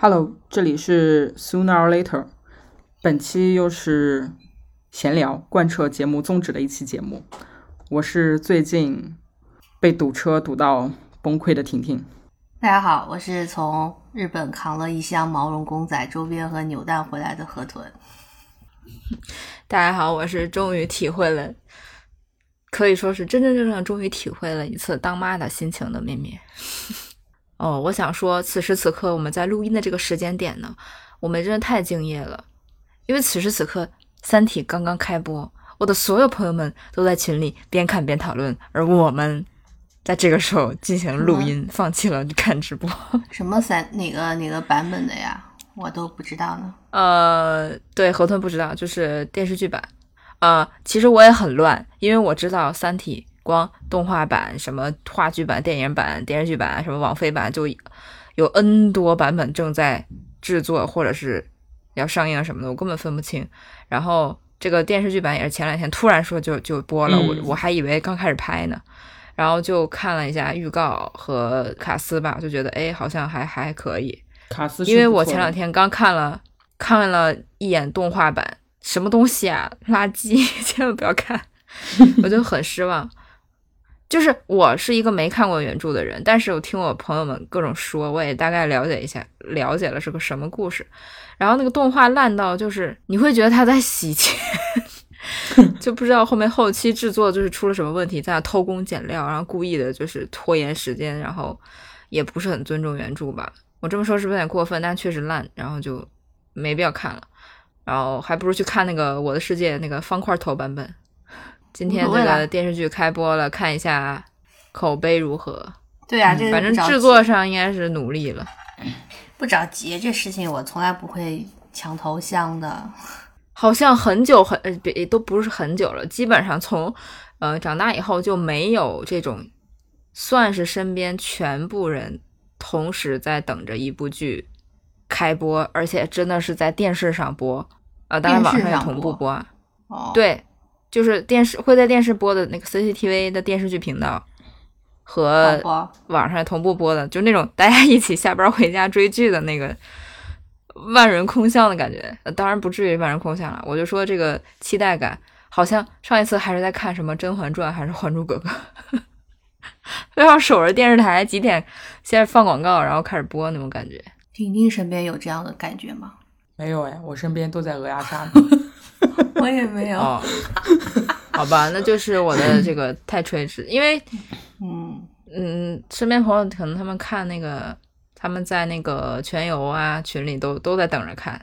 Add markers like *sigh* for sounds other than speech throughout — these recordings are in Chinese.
Hello，这里是 Sooner or Later，本期又是闲聊贯彻节目宗旨的一期节目。我是最近被堵车堵到崩溃的婷婷。大家好，我是从日本扛了一箱毛绒公仔周边和扭蛋回来的河豚。大家好，我是终于体会了，可以说是真真正正终于体会了一次当妈的心情的咩咩。哦，我想说，此时此刻我们在录音的这个时间点呢，我们真的太敬业了，因为此时此刻《三体》刚刚开播，我的所有朋友们都在群里边看边讨论，而我们在这个时候进行录音，放弃了看直播。*laughs* 什么三哪个哪个版本的呀？我都不知道呢。呃，对，河豚不知道，就是电视剧版。呃，其实我也很乱，因为我知道《三体》。光动画版、什么话剧版、电影版、电视剧版、什么网飞版，就有 N 多版本正在制作或者是要上映什么的，我根本分不清。然后这个电视剧版也是前两天突然说就就播了，我我还以为刚开始拍呢，然后就看了一下预告和卡斯吧，就觉得哎，好像还还可以。卡斯，因为我前两天刚看了看了一眼动画版，什么东西啊，垃圾，*laughs* 千万不要看，*laughs* 我就很失望。就是我是一个没看过原著的人，但是我听我朋友们各种说，我也大概了解一下，了解了是个什么故事。然后那个动画烂到就是你会觉得他在洗钱，*laughs* 就不知道后面后期制作就是出了什么问题，在那偷工减料，然后故意的就是拖延时间，然后也不是很尊重原著吧。我这么说是不是有点过分？但确实烂，然后就没必要看了。然后还不如去看那个《我的世界》那个方块头版本。今天这个电视剧开播了，看一下口碑如何？对啊，反正制作上应该是努力了。不着急，这事情我从来不会抢头香的。好像很久很呃，别都不是很久了，基本上从呃长大以后就没有这种，算是身边全部人同时在等着一部剧开播，而且真的是在电视上播啊，当然网上也同步播。哦，对。就是电视会在电视播的那个 CCTV 的电视剧频道，和网上同步播的，就那种大家一起下班回家追剧的那个万人空巷的感觉。当然不至于万人空巷了，我就说这个期待感，好像上一次还是在看什么《甄嬛传》还是《还珠格格》，*laughs* 非要守着电视台几点先放广告，然后开始播那种感觉。婷婷身边有这样的感觉吗？没有哎，我身边都在鹅鸭杀。*laughs* *laughs* 我也没有，好吧，那就是我的这个太垂直，因为，嗯。嗯，身边朋友可能他们看那个，他们在那个全游啊群里都都在等着看，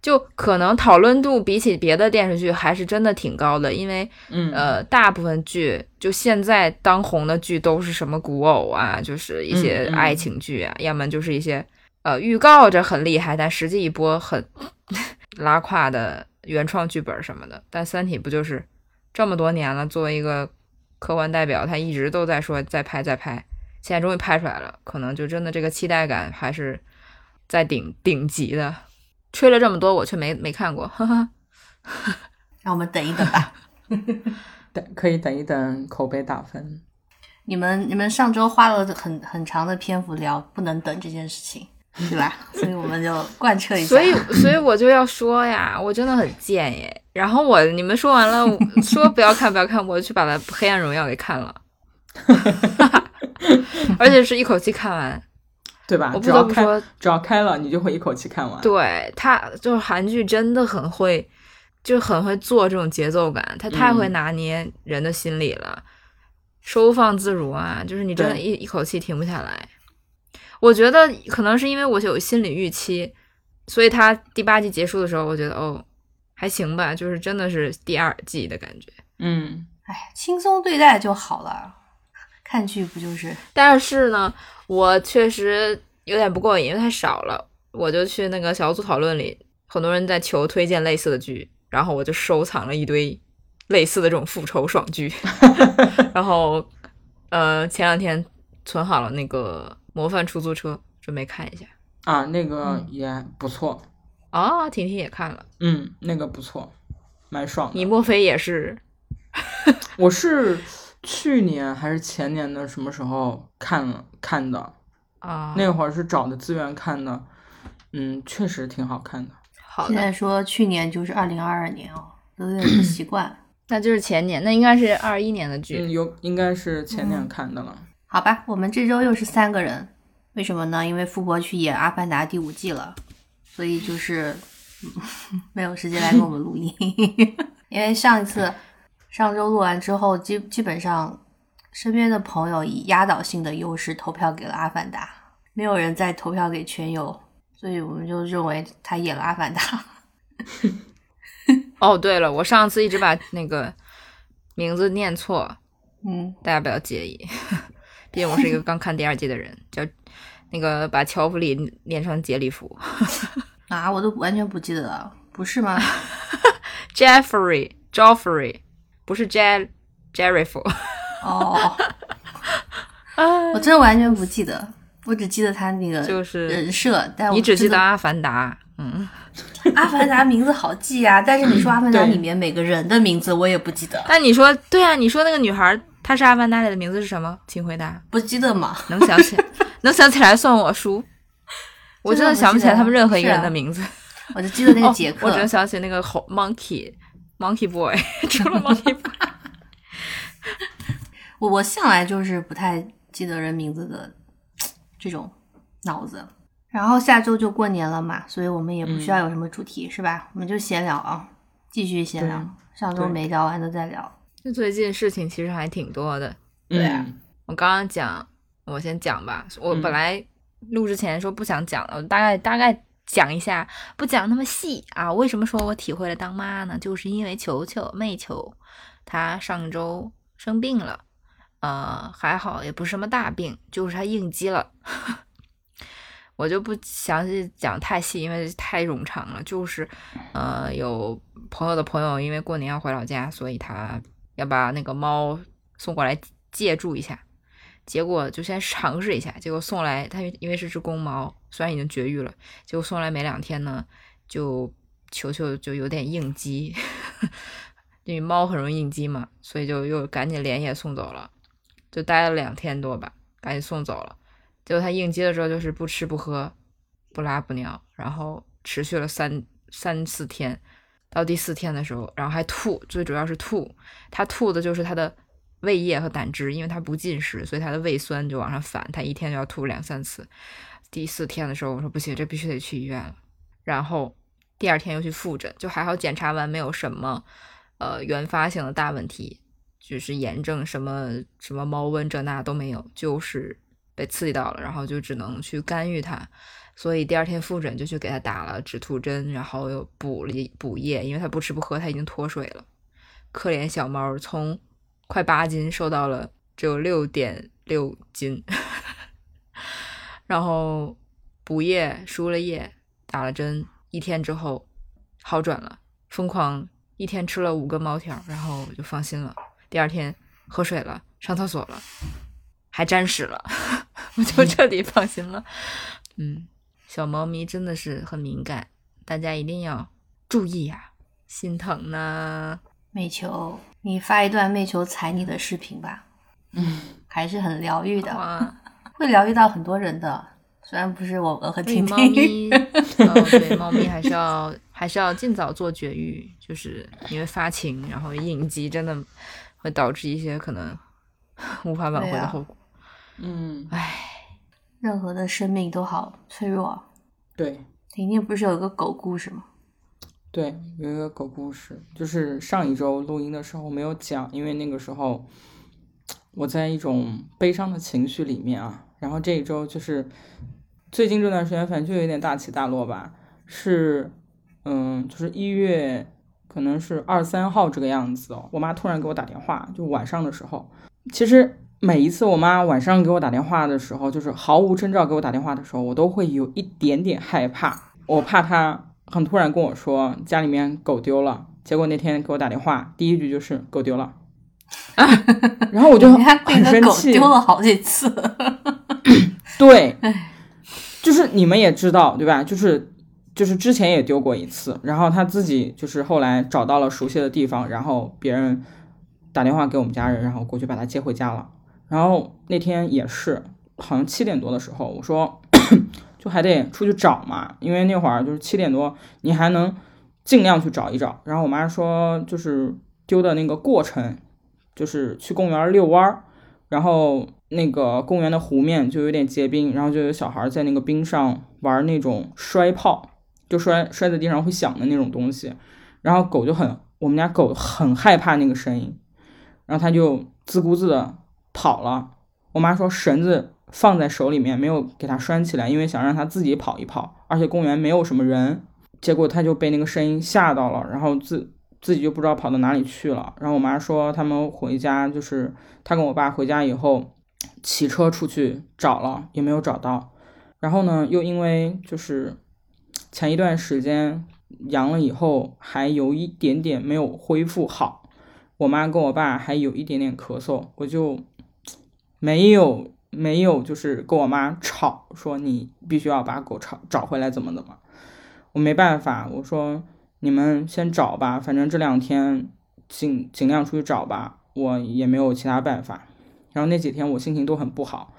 就可能讨论度比起别的电视剧还是真的挺高的，因为，呃，大部分剧就现在当红的剧都是什么古偶啊，就是一些爱情剧啊，要么就是一些呃预告着很厉害，但实际一播很 *laughs* 拉胯的。原创剧本什么的，但《三体》不就是这么多年了？作为一个科幻代表，他一直都在说再拍再拍，现在终于拍出来了，可能就真的这个期待感还是在顶顶级的。吹了这么多，我却没没看过，哈哈。*laughs* 让我们等一等吧，*laughs* 等可以等一等口碑打分。你们你们上周花了很很长的篇幅聊不能等这件事情。*laughs* 对吧？所以我们就贯彻一下。所以，所以我就要说呀，我真的很贱耶。然后我你们说完了，*laughs* 说不要看，不要看，我就去把它《黑暗荣耀》给看了，*laughs* 而且是一口气看完，对吧？我不得不说，只要开了，你就会一口气看完。对他，就是韩剧真的很会，就很会做这种节奏感，他太会拿捏人的心理了，收放自如啊，就是你真的一一口气停不下来。我觉得可能是因为我有心理预期，所以他第八季结束的时候，我觉得哦，还行吧，就是真的是第二季的感觉。嗯，哎，轻松对待就好了，看剧不就是？但是呢，我确实有点不过瘾，因为太少了。我就去那个小组讨论里，很多人在求推荐类似的剧，然后我就收藏了一堆类似的这种复仇爽剧，*laughs* 然后呃，前两天存好了那个。模范出租车，准备看一下啊，那个也不错啊。婷婷也看了，嗯，那个不错，蛮爽。你莫非也是？*laughs* 我是去年还是前年的什么时候看了看的啊？那会儿是找的资源看的，嗯，确实挺好看的。好的，现在说去年就是二零二二年哦，有点不 *clears throat* 习惯。那就是前年，那应该是二一年的剧。嗯，有应该是前年看的了。好吧，我们这周又是三个人，为什么呢？因为富婆去演《阿凡达》第五季了，所以就是嗯 *laughs* 没有时间来给我们录音。*laughs* 因为上一次上周录完之后，基基本上身边的朋友以压倒性的优势投票给了《阿凡达》，没有人再投票给全友，所以我们就认为他演了《阿凡达》。*laughs* 哦，对了，我上次一直把那个名字念错，嗯，大家不要介意，毕竟我是一个刚看第二季的人，叫那个把乔弗里念成杰里夫 *laughs* 啊，我都完全不记得了，不是吗？，Jeffrey *laughs* Joffrey，不是 J j e r r y f。哦，*laughs* 我真的完全不记得，我只记得他那个就是人设，但我你只记得阿凡达，嗯，阿凡达名字好记啊，但是你说阿凡达里面每个人的名字我也不记得，但你说对啊，你说那个女孩她是阿凡达里的名字是什么？请回答。不记得吗？能想起 *laughs* 能想起来算我输。我真的想不起来他们任何一个人的名字。我就记得那个哦杰克，我只能想起那个猴 monkey monkey boy，*laughs* 除了 monkey boy。*laughs* 我我向来就是不太记得人名字的这种脑子。然后下周就过年了嘛，所以我们也不需要有什么主题，是吧？我们就闲聊啊，继续闲聊。上周没聊完的再聊。就最近事情其实还挺多的。对啊嗯我刚刚讲，我先讲吧。我嗯本来录之前说不想讲了，我大概大概讲一下，不讲那么细啊。为什么说我体会了当妈呢？就是因为球球妹球，她上周生病了，呃，还好也不是什么大病，就是她应激了。*laughs* 我就不详细讲太细，因为太冗长了。就是，呃，有朋友的朋友因为过年要回老家，所以他要把那个猫送过来借住一下。结果就先尝试一下，结果送来它因为是只公猫，虽然已经绝育了，结果送来没两天呢，就球球就有点应激，*laughs* 因为猫很容易应激嘛，所以就又赶紧连夜送走了，就待了两天多吧，赶紧送走了。结果它应激的时候就是不吃不喝，不拉不尿，然后持续了三三四天，到第四天的时候，然后还吐，最主要是吐，他吐的就是他的胃液和胆汁，因为他不进食，所以他的胃酸就往上反，他一天就要吐两三次。第四天的时候，我说不行，这必须得去医院。然后第二天又去复诊，就还好检查完没有什么呃原发性的大问题，就是炎症什么什么猫瘟这那都没有，就是被刺激到了，然后就只能去干预它。所以第二天复诊就去给他打了止吐针，然后又补了一补液，因为他不吃不喝，他已经脱水了。可怜小猫从快八斤瘦到了只有六点六斤，*laughs* 然后补液、输了液、打了针，一天之后好转了，疯狂一天吃了五个猫条，然后就放心了。第二天喝水了，上厕所了，还沾屎了，*laughs* 我就彻底放心了。嗯，小猫咪真的是很敏感，大家一定要注意呀、心疼呢。媚球，你发一段媚球踩你的视频吧，嗯，还是很疗愈的，哇，会疗愈到很多人的。虽然不是我们和对婷猫婷，咪，*laughs* 哦，对猫咪还是要还是要尽早做绝育，就是因为发情，然后应激，真的会导致一些可能无法挽回的后果。嗯，唉，任何的生命都好脆弱。对婷婷不是有个狗故事吗？对，有一个狗故事，就是上一周录音的时候没有讲，因为那个时候我在一种悲伤的情绪里面啊。然后这一周就是最近这段时间，反正就有点大起大落吧。是，嗯，就是一月可能是二三号这个样子哦。我妈突然给我打电话，就晚上的时候。其实每一次我妈晚上给我打电话的时候，就是毫无征兆给我打电话的时候，我都会有一点点害怕，我怕她很突然跟我说家里面狗丢了。结果那天给我打电话，第一句就是狗丢了，然后我就很 *laughs* 生气，丢了好几次。对，*laughs* 就是你们也知道对吧？就是就是之前也丢过一次，然后他自己就是后来找到了熟悉的地方，然后别人打电话给我们家人，然后过去把他接回家了。然后那天也是好像七点多的时候，我说 *coughs* 就还得出去找嘛，因为那会儿就是七点多，你还能尽量去找一找。然后我妈说，就是丢的那个过程，就是去公园遛弯儿，然后那个公园的湖面就有点结冰，然后就有小孩在那个冰上玩那种摔炮，就摔摔在地上会响的那种东西。然后狗就很，我们家狗很害怕那个声音，然后它就自顾自的跑了。我妈说绳子放在手里面，没有给它拴起来，因为想让它自己跑一跑，而且公园没有什么人。结果它就被那个声音吓到了，然后自自己就不知道跑到哪里去了。然后我妈说他们回家，就是她跟我爸回家以后骑车出去找了，也没有找到。然后呢，又因为就是前一段时间阳了以后，还有一点点没有恢复好，我妈跟我爸还有一点点咳嗽，我就没有没有就是跟我妈吵说你必须要把狗找找回来怎么怎么，我没办法，我说你们先找吧，反正这两天尽尽量出去找吧，我也没有其他办法。然后那几天我心情都很不好。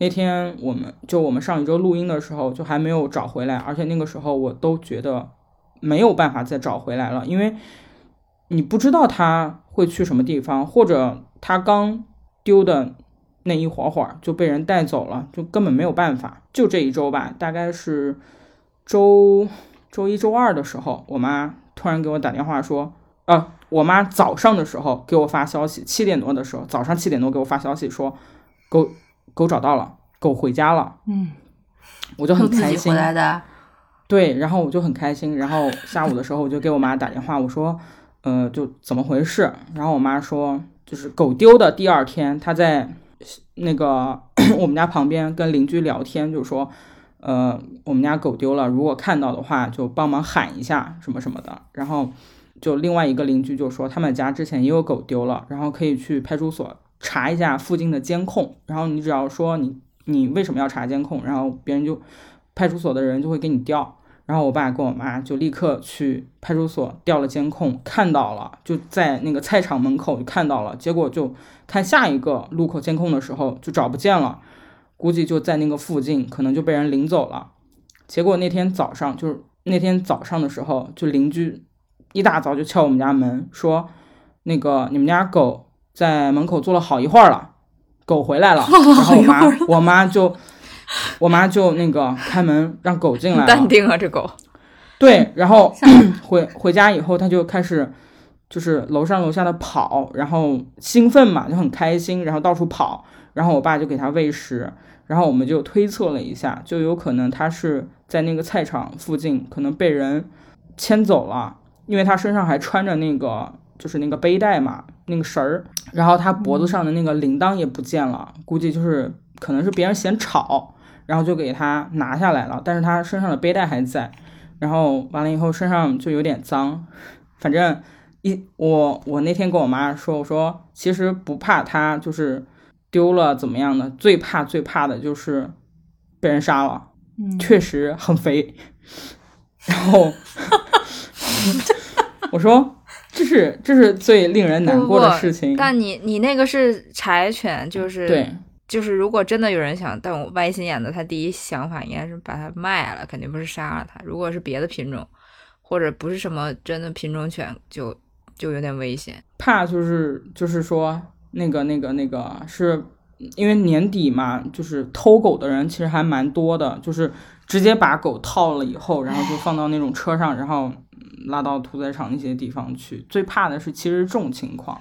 那天我们就我们上一周录音的时候就还没有找回来，而且那个时候我都觉得没有办法再找回来了，因为你不知道他会去什么地方，或者他刚丢的那一会儿会儿就被人带走了，就根本没有办法。就这一周吧，大概是周周一周二的时候，我妈突然给我打电话说，啊，我妈早上的时候给我发消息，七点多的时候，早上七点多给我发消息说，狗。狗找到了，狗回家了，嗯，我就很开心。回来的，对，然后我就很开心。然后下午的时候，我就给我妈打电话，我说，呃，就怎么回事？然后我妈说，就是狗丢的第二天，她在那个 *clears throat* 我们家旁边跟邻居聊天，就说，呃，我们家狗丢了，如果看到的话，就帮忙喊一下什么什么的。然后就另外一个邻居就说，他们家之前也有狗丢了，然后可以去派出所。查一下附近的监控，然后你只要说你你为什么要查监控，然后别人就派出所的人就会给你调。然后我爸跟我妈就立刻去派出所调了监控，看到了就在那个菜场门口就看到了，结果就看下一个路口监控的时候就找不见了，估计就在那个附近，可能就被人领走了。结果那天早上就是那天早上的时候，就邻居一大早就敲我们家门说，那个你们家狗。在门口坐了好一会儿了，狗回来了，*laughs* 然后我妈我妈就 *laughs* 我妈就那个开门让狗进来了。淡定啊，这狗。对，然后 *clears throat* 回回家以后，它就开始就是楼上楼下的跑，然后兴奋嘛，就很开心，然后到处跑。然后我爸就给它喂食，然后我们就推测了一下，就有可能它是在那个菜场附近，可能被人牵走了，因为它身上还穿着那个。就是那个背带嘛，那个绳儿，然后他脖子上的那个铃铛也不见了，估计就是可能是别人嫌吵，然后就给他拿下来了。但是他身上的背带还在，然后完了以后身上就有点脏。反正一我我那天跟我妈说，我说其实不怕他就是丢了怎么样的，最怕最怕的就是被人杀了，确实很肥。然后 *laughs* 我说。这是这是最令人难过的事情。但你你那个是柴犬，就是对，就是如果真的有人想但我歪心眼的，他第一想法应该是把它卖了，肯定不是杀了它。如果是别的品种，或者不是什么真的品种犬，就就有点危险。怕就是就是说那个那个那个，是因为年底嘛，就是偷狗的人其实还蛮多的，就是直接把狗套了以后，然后就放到那种车上，然后。拉到屠宰场那些地方去，最怕的是其实这种情况。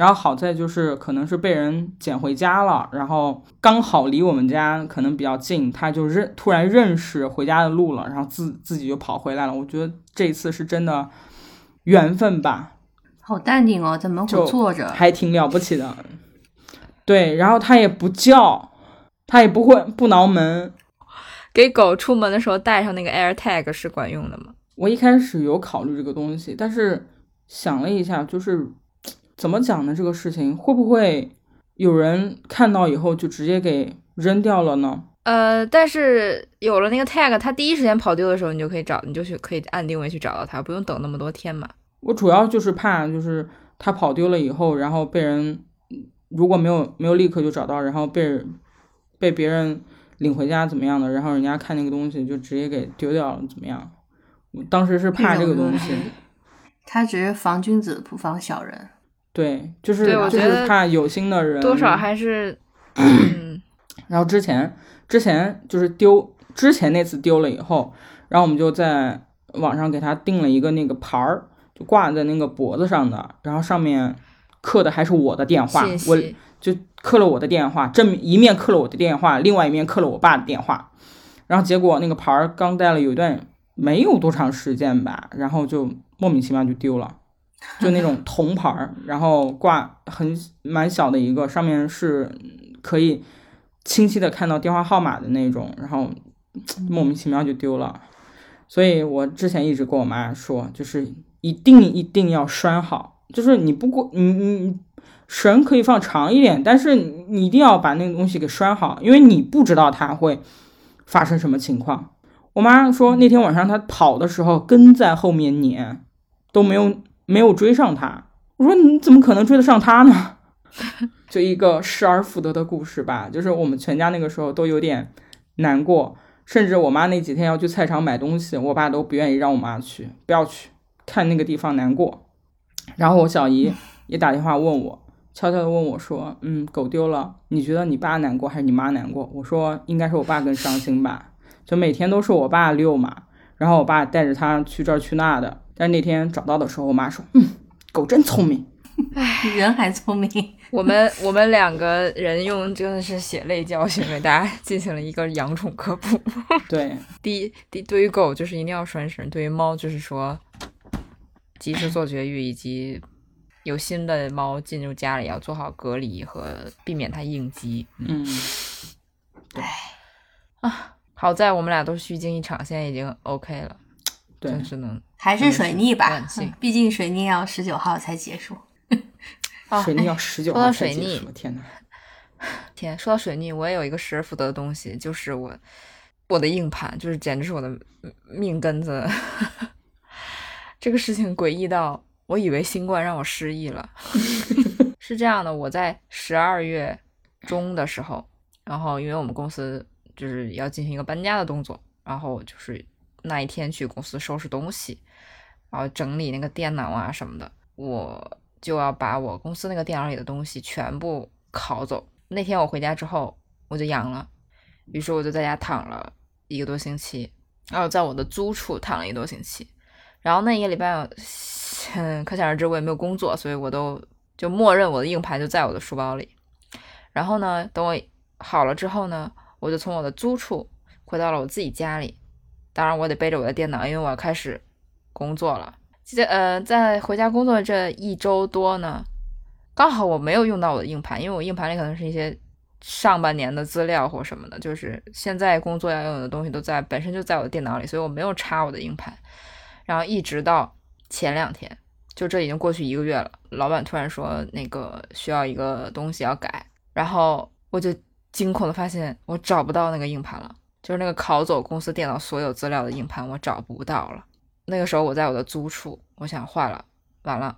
然后好在就是可能是被人捡回家了，然后刚好离我们家可能比较近，他就认突然认识回家的路了，然后自自己就跑回来了。我觉得这次是真的缘分吧。好淡定哦，在门口坐着，还挺了不起的。对，然后他也不叫，他也不会不挠门。给狗出门的时候带上那个 Air Tag 是管用的吗？我一开始有考虑这个东西，但是想了一下，就是怎么讲呢？这个事情会不会有人看到以后就直接给扔掉了呢？呃，但是有了那个 tag，他第一时间跑丢的时候，你就可以找，你就去可以按定位去找到他，不用等那么多天嘛。我主要就是怕，就是他跑丢了以后，然后被人如果没有没有立刻就找到，然后被被别人领回家怎么样的，然后人家看那个东西就直接给丢掉了，怎么样？我当时是怕这个东西，他只是防君子不防小人。对，就是就是怕有心的人多少还是，*clears throat* 嗯，然后之前之前就是丢之前那次丢了以后，然后我们就在网上给他订了一个那个牌儿，就挂在那个脖子上的，然后上面刻的还是我的电话，我就刻了我的电话，正一面刻了我的电话，另外一面刻了我爸的电话。然后结果那个牌儿刚戴了有一段没有多长时间吧，然后就莫名其妙就丢了，*laughs* 就那种铜牌儿，然后挂很蛮小的一个，上面是可以清晰的看到电话号码的那种，然后莫名其妙就丢了。所以我之前一直跟我妈说，就是一定一定要拴好，就是你不过你你绳可以放长一点，但是你一定要把那个东西给拴好，因为你不知道它会发生什么情况。我妈说那天晚上她跑的时候跟在后面撵，都没有没有追上他。我说你怎么可能追得上他呢？*laughs* 就一个失而复得的故事吧，就是我们全家那个时候都有点难过，甚至我妈那几天要去菜场买东西，我爸都不愿意让我妈去，不要去看那个地方难过。然后我小姨 *laughs* 也打电话问我，悄悄的问我说：“嗯，狗丢了，你觉得你爸难过还是你妈难过？”我说：“应该是我爸更伤心吧，就每天都是我爸遛嘛，然后我爸带着他去这儿去那的。但是那天找到的时候，我妈说：‘嗯，狗真聪明。*laughs* ’比人还聪明。*laughs* 我们我们两个人用真的是血泪教训为大家进行了一个养宠科普。对，*laughs* 第一，第对于狗就是一定要拴绳，对于猫就是说及时做绝育，以及有新的猫进入家里要做好隔离和避免它应激。嗯，啊好在我们俩都虚惊一场，现在已经 OK 了，对真，是能还是水逆吧毕竟水逆要十九号才结束。*laughs* 啊水逆要十九 *laughs* 说到号才结水逆束，天哪！天，说到水逆，我也有一个失而复得的东西，就是我我的硬盘，就是简直是我的命根子。*laughs* 这个事情诡异到，我以为新冠让我失忆了。是这样的，我在十二月中的时候，然后因为我们公司就是要进行一个搬家的动作，然后就是那一天去公司收拾东西，然后整理那个电脑啊什么的，我就要把我公司那个电脑里的东西全部拷走。那天我回家之后，我就阳了，于是我就在家躺了一个多星期，然后在我的租处躺了一个多星期。然后那一个礼拜，嗯，*laughs* 可想而知我也没有工作，所以我都就默认我的硬盘就在我的书包里。然后呢，等我好了之后呢，我就从我的租处回到了我自己家里。当然，我得背着我的电脑，因为我要开始工作了。这呃，在回家工作这一周多呢，刚好我没有用到我的硬盘，因为我硬盘里可能是一些上半年的资料或什么的，就是现在工作要用的东西都在本身就在我的电脑里，所以我没有插我的硬盘。然后一直到前两天，就这已经过去一个月了，老板突然说那个需要一个东西要改，然后我就惊恐的发现我找不到那个硬盘了，就是那个拷走公司电脑所有资料的硬盘我找不到了。那个时候我在我的租处，我想坏了，完了。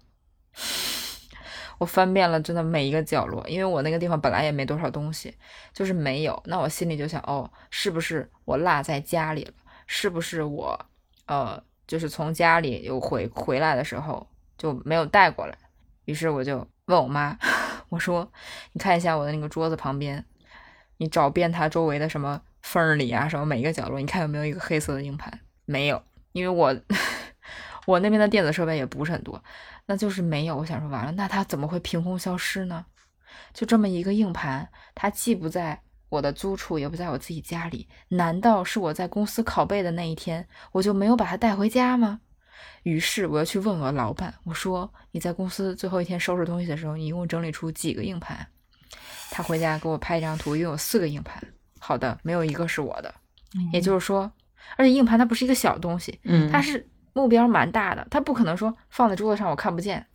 我翻遍了真的每一个角落，因为我那个地方本来也没多少东西，就是没有。那我心里就想，哦，是不是我落在家里了？是不是我，呃，就是从家里又回回来的时候就没有带过来？于是我就问我妈，*laughs* 我说，你看一下我的那个桌子旁边，你找遍它周围的什么缝里啊，什么每一个角落，你看有没有一个黑色的硬盘？没有，因为我 *laughs* 我那边的电子设备也不是很多。那就是没有。我想说，完了，那它怎么会凭空消失呢？就这么一个硬盘，它既不在我的租处，也不在我自己家里。难道是我在公司拷贝的那一天，我就没有把它带回家吗？于是我要去问我老板，我说：“你在公司最后一天收拾东西的时候，你一共整理出几个硬盘？”他回家给我拍一张图，一共有四个硬盘。好的，没有一个是我的。也就是说，而且硬盘它不是一个小东西，嗯，它是目标蛮大的，它不可能说放在桌子上我看不见。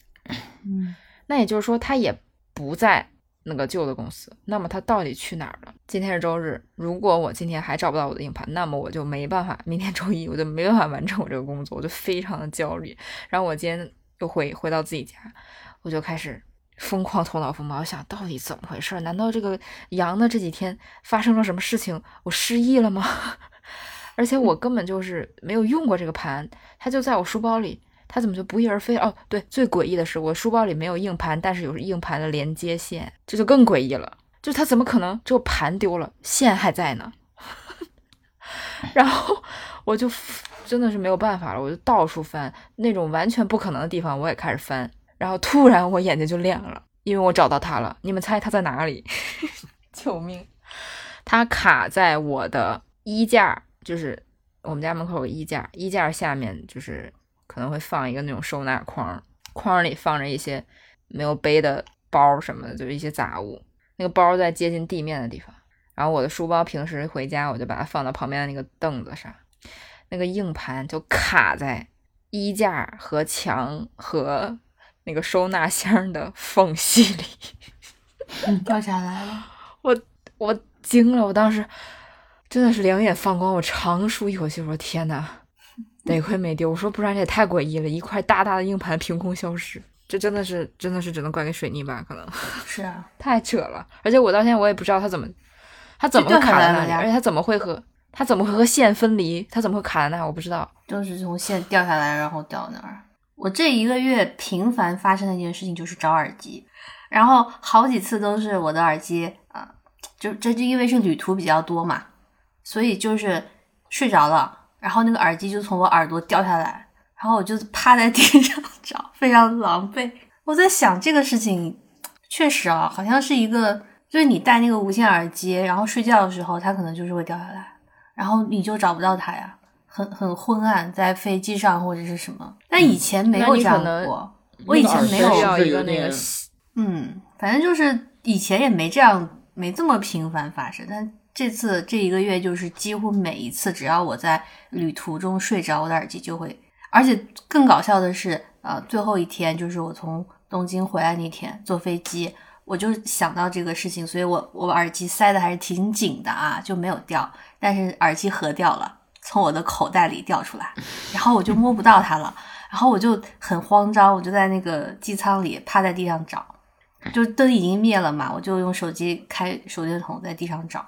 嗯，那也就是说，它也不在那个旧的公司。那么它到底去哪儿了？今天是周日，如果我今天还找不到我的硬盘，那么我就没办法，明天周一我就没办法完成我这个工作，我就非常的焦虑。然后我今天又回回到自己家，我就开始疯狂头脑风暴，我想到底怎么回事？难道这个羊的这几天发生了什么事情？我失忆了吗？而且我根本就是没有用过这个盘，它就在我书包里，它怎么就不翼而飞？哦，对，最诡异的是我书包里没有硬盘，但是有硬盘的连接线，这就更诡异了。就它怎么可能只有盘丢了，线还在呢？*laughs* 然后我就真的是没有办法了，我就到处翻那种完全不可能的地方，我也开始翻。然后突然我眼睛就亮了，因为我找到它了。你们猜它在哪里？*laughs* 救命！它卡在我的衣架，就是我们家门口有衣架，衣架下面就是可能会放一个那种收纳筐，筐里放着一些没有背的包什么的，就是一些杂物。那个包在接近地面的地方。然后我的书包平时回家我就把它放到旁边的那个凳子上，那个硬盘就卡在衣架和墙和。那个收纳箱的缝隙里掉下来了，我我惊了，我当时真的是两眼放光，我长舒一口气，我说天呐，得亏没丢，我说不然这也太诡异了，一块大大的硬盘凭空消失，这真的是真的是只能怪给水泥吧，可能是啊，*laughs* 太扯了，而且我到现在我也不知道它怎么，它怎么会卡在那里，而且它怎么会和它怎么会和线分离，它怎么会卡在那，我不知道，就是从线掉下来，然后掉那儿。我这一个月频繁发生的一件事情就是找耳机，然后好几次都是我的耳机啊，就这就因为是旅途比较多嘛，所以就是睡着了，然后那个耳机就从我耳朵掉下来，然后我就趴在地上 *laughs* 找，非常狼狈。我在想这个事情，确实啊，好像是一个，就是你戴那个无线耳机，然后睡觉的时候它可能就是会掉下来，然后你就找不到它呀。很很昏暗，在飞机上或者是什么，但以前没有这样过。我以前没有一个那个，嗯，反正就是以前也没这样，没这么频繁发生。但这次这一个月，就是几乎每一次，只要我在旅途中睡着，我的耳机就会。而且更搞笑的是，呃，最后一天就是我从东京回来那天坐飞机，我就想到这个事情，所以我我耳机塞的还是挺紧的啊，就没有掉，但是耳机盒掉了。从我的口袋里掉出来，然后我就摸不到它了，然后我就很慌张，我就在那个机舱里趴在地上找，就灯已经灭了嘛，我就用手机开手电筒在地上找，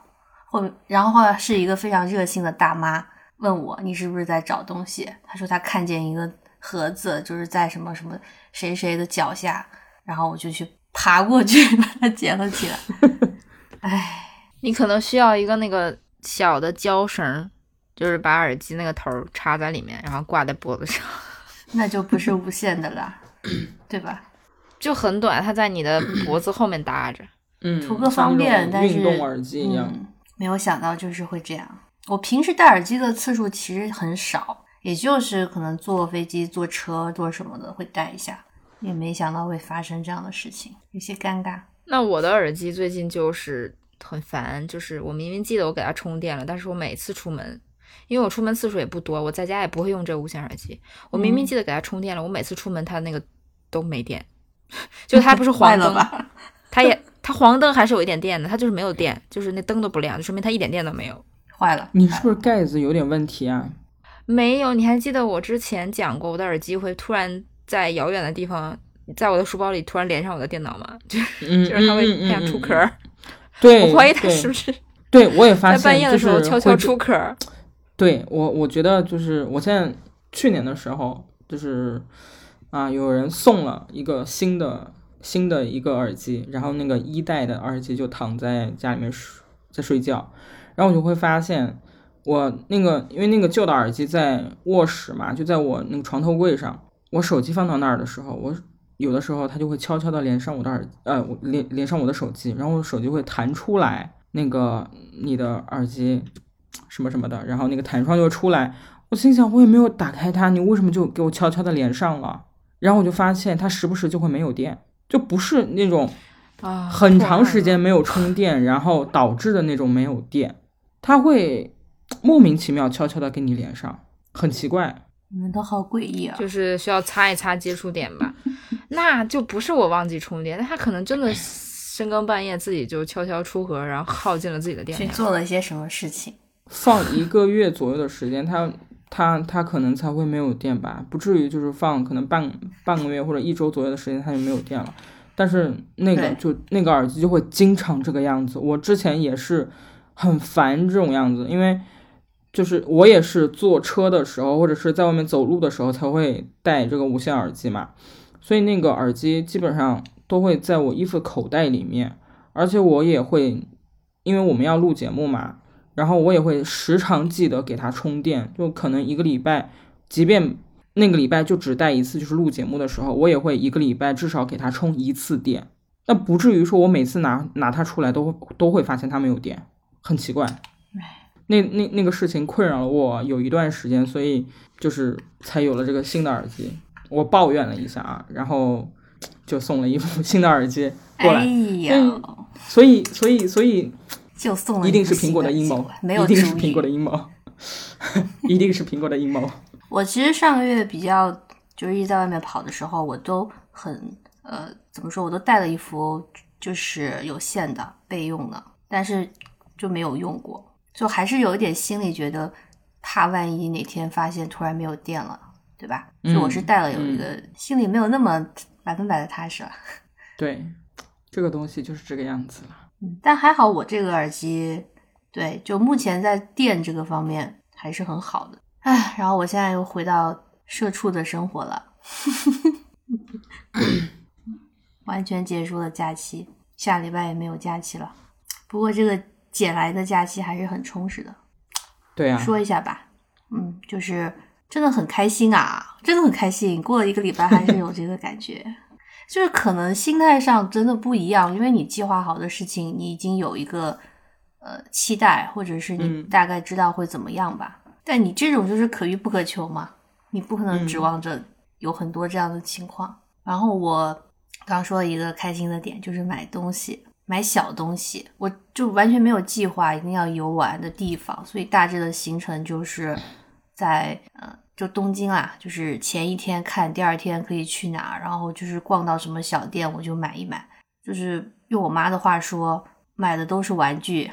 后然后后来是一个非常热心的大妈问我你是不是在找东西，她说她看见一个盒子就是在什么什么谁谁的脚下，然后我就去爬过去 *laughs* 把它捡了起来。哎，你可能需要一个那个小的胶绳。就是把耳机那个头插在里面，然后挂在脖子上，*laughs* 那就不是无线的了，对吧？就很短，它在你的脖子后面搭着，嗯，图个方便。但是运动耳机一样，没有想到就是会这样。我平时戴耳机的次数其实很少，也就是可能坐飞机、坐车、坐什么的会戴一下，也没想到会发生这样的事情，有些尴尬。那我的耳机最近就是很烦，就是我明明记得我给它充电了，但是我每次出门。因为我出门次数也不多，我在家也不会用这无线耳机。我明明记得给它充电了，我每次出门它那个都没电，*laughs* 就它不是 *laughs* 黄灯，它也它黄灯还是有一点电的，它就是没有电，就是那灯都不亮，就说明它一点电都没有，坏了。你是不是盖子有点问题啊？没有，你还记得我之前讲过，我的耳机会突然在遥远的地方，在我的书包里突然连上我的电脑吗？*laughs* 就是 *laughs* 就是它会这样出壳。对，*laughs* 我怀疑它是不是？对，我也发现，在半夜的时候悄悄出壳。对我，我觉得就是我现在去年的时候，就是啊，有人送了一个新的新的一个耳机，然后那个一代的耳机就躺在家里面睡在睡觉，然后我就会发现，我那个因为那个旧的耳机在卧室嘛，就在我那个床头柜上，我手机放到那儿的时候，我有的时候它就会悄悄的连上我的耳呃连连上我的手机，然后我手机会弹出来那个你的耳机。什么什么的，然后那个弹窗就出来，我心想我也没有打开它，你为什么就给我悄悄的连上了？然后我就发现它时不时就会没有电，就不是那种啊很长时间没有充电，然后导致的那种没有电，它会莫名其妙悄悄的给你连上，很奇怪。你们都好诡异啊！就是需要擦一擦接触点吧？*laughs* 那就不是我忘记充电，那他可能真的深更半夜自己就悄悄出盒，然后耗尽了自己的电，去做了些什么事情。放一个月左右的时间，它它它可能才会没有电吧，不至于就是放可能半半个月或者一周左右的时间它就没有电了。但是那个就那个耳机就会经常这个样子。我之前也是很烦这种样子，因为就是我也是坐车的时候或者是在外面走路的时候才会戴这个无线耳机嘛，所以那个耳机基本上都会在我衣服口袋里面，而且我也会，因为我们要录节目嘛，然后我也会时常记得给它充电，就可能一个礼拜，即便那个礼拜就只带一次，就是录节目的时候，我也会一个礼拜至少给它充一次电。那不至于说我每次拿拿它出来都都会发现它没有电，很奇怪。那那那个事情困扰了我有一段时间，所以就是才有了这个新的耳机。我抱怨了一下啊，然后就送了一副新的耳机过来。哎呦，所以所以所以就送了 *laughs* 一定是苹果的阴谋没有一定是苹果的阴谋，一定是苹果的阴谋。我其实上个月比较就是一直在外面跑的时候，我都很呃怎么说，我都带了一副就是有线的备用的，但是就没有用过，就还是有一点心里觉得怕万一哪天发现突然没有电了，对吧？所以我是带了有一个、心里没有那么百分百的踏实了。*laughs* 对，这个东西就是这个样子了。嗯，但还好我这个耳机，对，就目前在电这个方面还是很好的。唉，然后我现在又回到社畜的生活了，*laughs* 完全结束了假期，下礼拜也没有假期了。不过这个捡来的假期还是很充实的，对啊，说一下吧。嗯，就是真的很开心啊，真的很开心。过了一个礼拜还是有这个感觉，就是可能心态上真的不一样，因为你计划好的事情，你已经有一个呃期待，或者是你嗯大概知道会怎么样吧。但你这种就是可遇不可求嘛，你不可能指嗯望着有很多这样的情况。然后我刚说了一个开心的点，就是买东西。买小东西，我就完全没有计划一定要游玩的地方，所以大致的行程就是在呃，就东京啦，就是前一天看，第二天可以去哪，然后就是逛到什么小店我就买一买，就是用我妈的话说，买的都是玩具。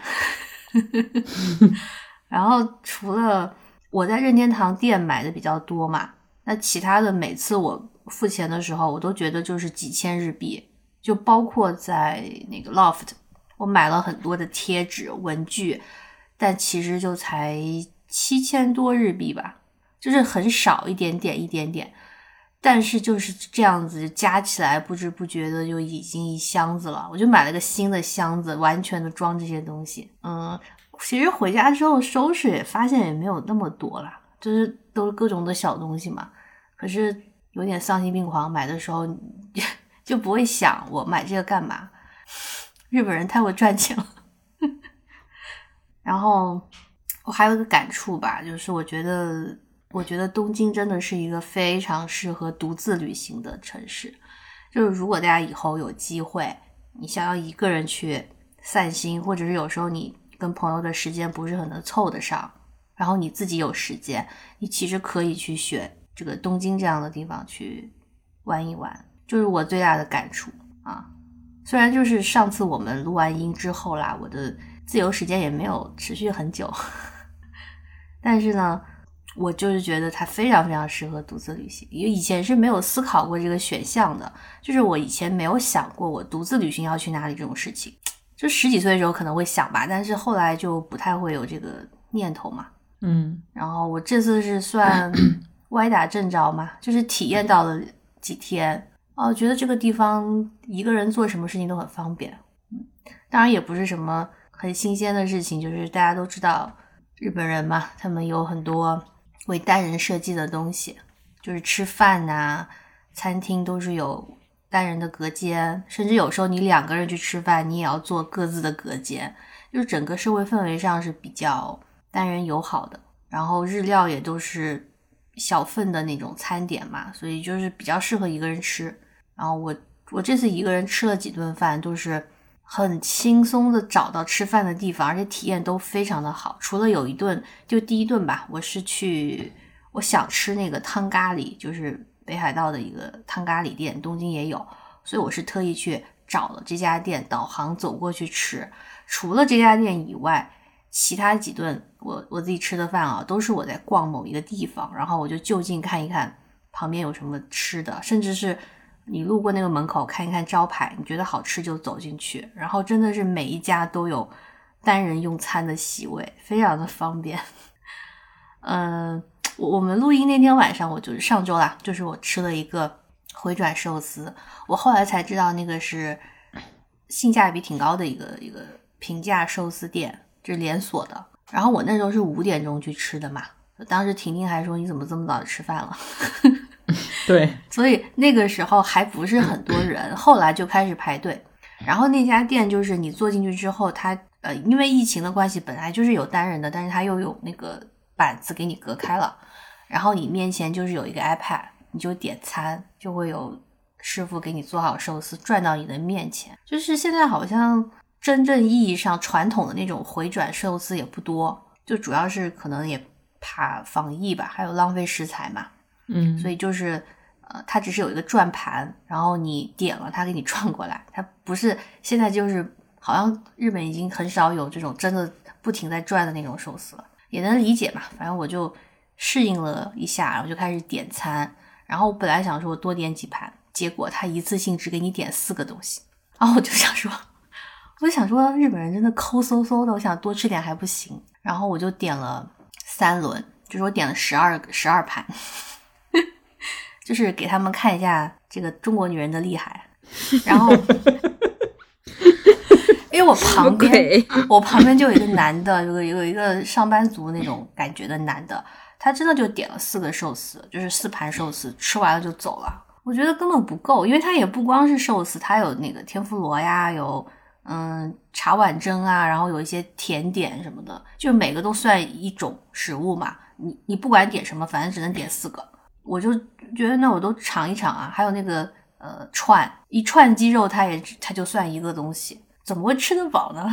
*laughs* 然后除了我在任天堂店买的比较多嘛，那其他的每次我付钱的时候，我都觉得就是几千日币。就包括在那个 Loft，我买了很多的贴纸、文具，但其实就才七千多日币吧，就是很少一点点一点点，但是就是这样子加起来，不知不觉的就已经一箱子了。我就买了个新的箱子，完全的装这些东西。嗯，其实回家之后收拾也发现也没有那么多啦，就是都是各种的小东西嘛。可是有点丧心病狂，买的时候。就不会想我买这个干嘛？日本人太会赚钱了。*laughs* 然后我还有一个感触吧，就是我觉得，我觉得东京真的是一个非常适合独自旅行的城市。就是如果大家以后有机会，你想要一个人去散心，或者是有时候你跟朋友的时间不是很能凑得上，然后你自己有时间，你其实可以去选这个东京这样的地方去玩一玩。就是我最大的感触啊，虽然就是上次我们录完音之后啦，我的自由时间也没有持续很久，*laughs* 但是呢，我就是觉得它非常非常适合独自旅行。因为以前是没有思考过这个选项的，就是我以前没有想过我独自旅行要去哪里这种事情。就十几岁的时候可能会想吧，但是后来就不太会有这个念头嘛。嗯然后我这次是算 *clears throat* 歪打正着嘛，就是体验到了几天。哦，觉得这个地方一个人做什么事情都很方便，嗯，当然也不是什么很新鲜的事情，就是大家都知道日本人嘛，他们有很多为单人设计的东西，就是吃饭呐、餐厅都是有单人的隔间，甚至有时候你两个人去吃饭，你也要做各自的隔间，就是整个社会氛围上是比较单人友好的，然后日料也都是小份的那种餐点嘛，所以就是比较适合一个人吃。然后我我这次一个人吃了几顿饭，都是很轻松的找到吃饭的地方，而且体验都非常的好。除了有一顿，就第一顿吧，我是去我想吃那个汤咖喱，就是北海道的一个汤咖喱店，东京也有，所以我是特意去找了这家店，导航走过去吃。除了这家店以外，其他几顿我我自己吃的饭啊，都是我在逛某一个地方，然后我就就近看一看旁边有什么吃的，甚至是。你路过那个门口看一看招牌，你觉得好吃就走进去，然后真的是每一家都有单人用餐的席位，非常的方便。*laughs* 嗯，我我们录音那天晚上，我就是上周啦，就是我吃了一个回转寿司，我后来才知道那个是性价比挺高的一个一个平价寿司店，就是连锁的。然后我那时候是五点钟去吃的嘛，当时婷婷还说你怎么这么早就吃饭了？*laughs* *laughs* 对，*laughs* 所以那个时候还不是很多人，后来就开始排队。然后那家店就是你坐进去之后，它呃因为疫情的关系，本来就是有单人的，但是它又有那个板子给你隔开了。然后你面前就是有一个 iPad，你就点餐，就会有师傅给你做好寿司转到你的面前。就是现在好像真正意义上传统的那种回转寿司也不多，就主要是可能也怕防疫吧，还有浪费食材嘛。嗯，所以就是，呃，它只是有一个转盘，然后你点了，它给你转过来。它不是现在就是，好像日本已经很少有这种真的不停在转的那种寿司了，也能理解嘛。反正我就适应了一下，然后就开始点餐。然后我本来想说我多点几盘，结果他一次性只给你点四个东西，然后我就想说，我就想说日本人真的抠搜搜的，我想多吃点还不行。然后我就点了三轮，就是我点了十二十二盘。就是给他们看一下这个中国女人的厉害，然后，*laughs* 因为我旁边我旁边就有一个男的，有个有一个上班族那种感觉的男的，他真的就点了四个寿司，就是四盘寿司，吃完了就走了。我觉得根本不够，因为他也不光是寿司，他有那个天妇罗呀，有嗯茶碗蒸啊，然后有一些甜点什么的，就每个都算一种食物嘛。你你不管点什么，反正只能点四个。我就觉得那我都尝一尝啊，还有那个呃串一串鸡肉，它也它就算一个东西，怎么会吃得饱呢？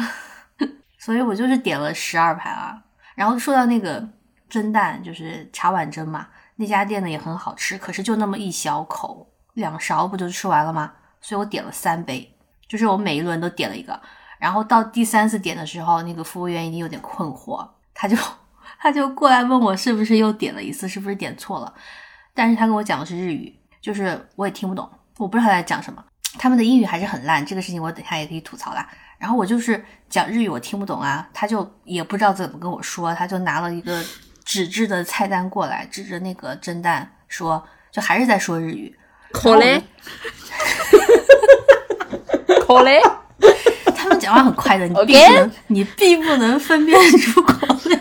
*laughs* 所以我就是点了十二盘啊。然后说到那个蒸蛋，就是茶碗蒸嘛，那家店呢也很好吃，可是就那么一小口，两勺不就吃完了吗？所以我点了三杯，就是我每一轮都点了一个。然后到第三次点的时候，那个服务员已经有点困惑，他就 *laughs* 他就过来问我是不是又点了一次，是不是点错了。但是他跟我讲的是日语，就是我也听不懂，我不知道他在讲什么。他们的英语还是很烂，这个事情我等下也可以吐槽啦。然后我就是讲日语，我听不懂啊，他就也不知道怎么跟我说，他就拿了一个纸质的菜单过来，指着那个蒸蛋说，就还是在说日语。口嘞，口嘞，他们讲话很快的，你不能，你并不能分辨出口来。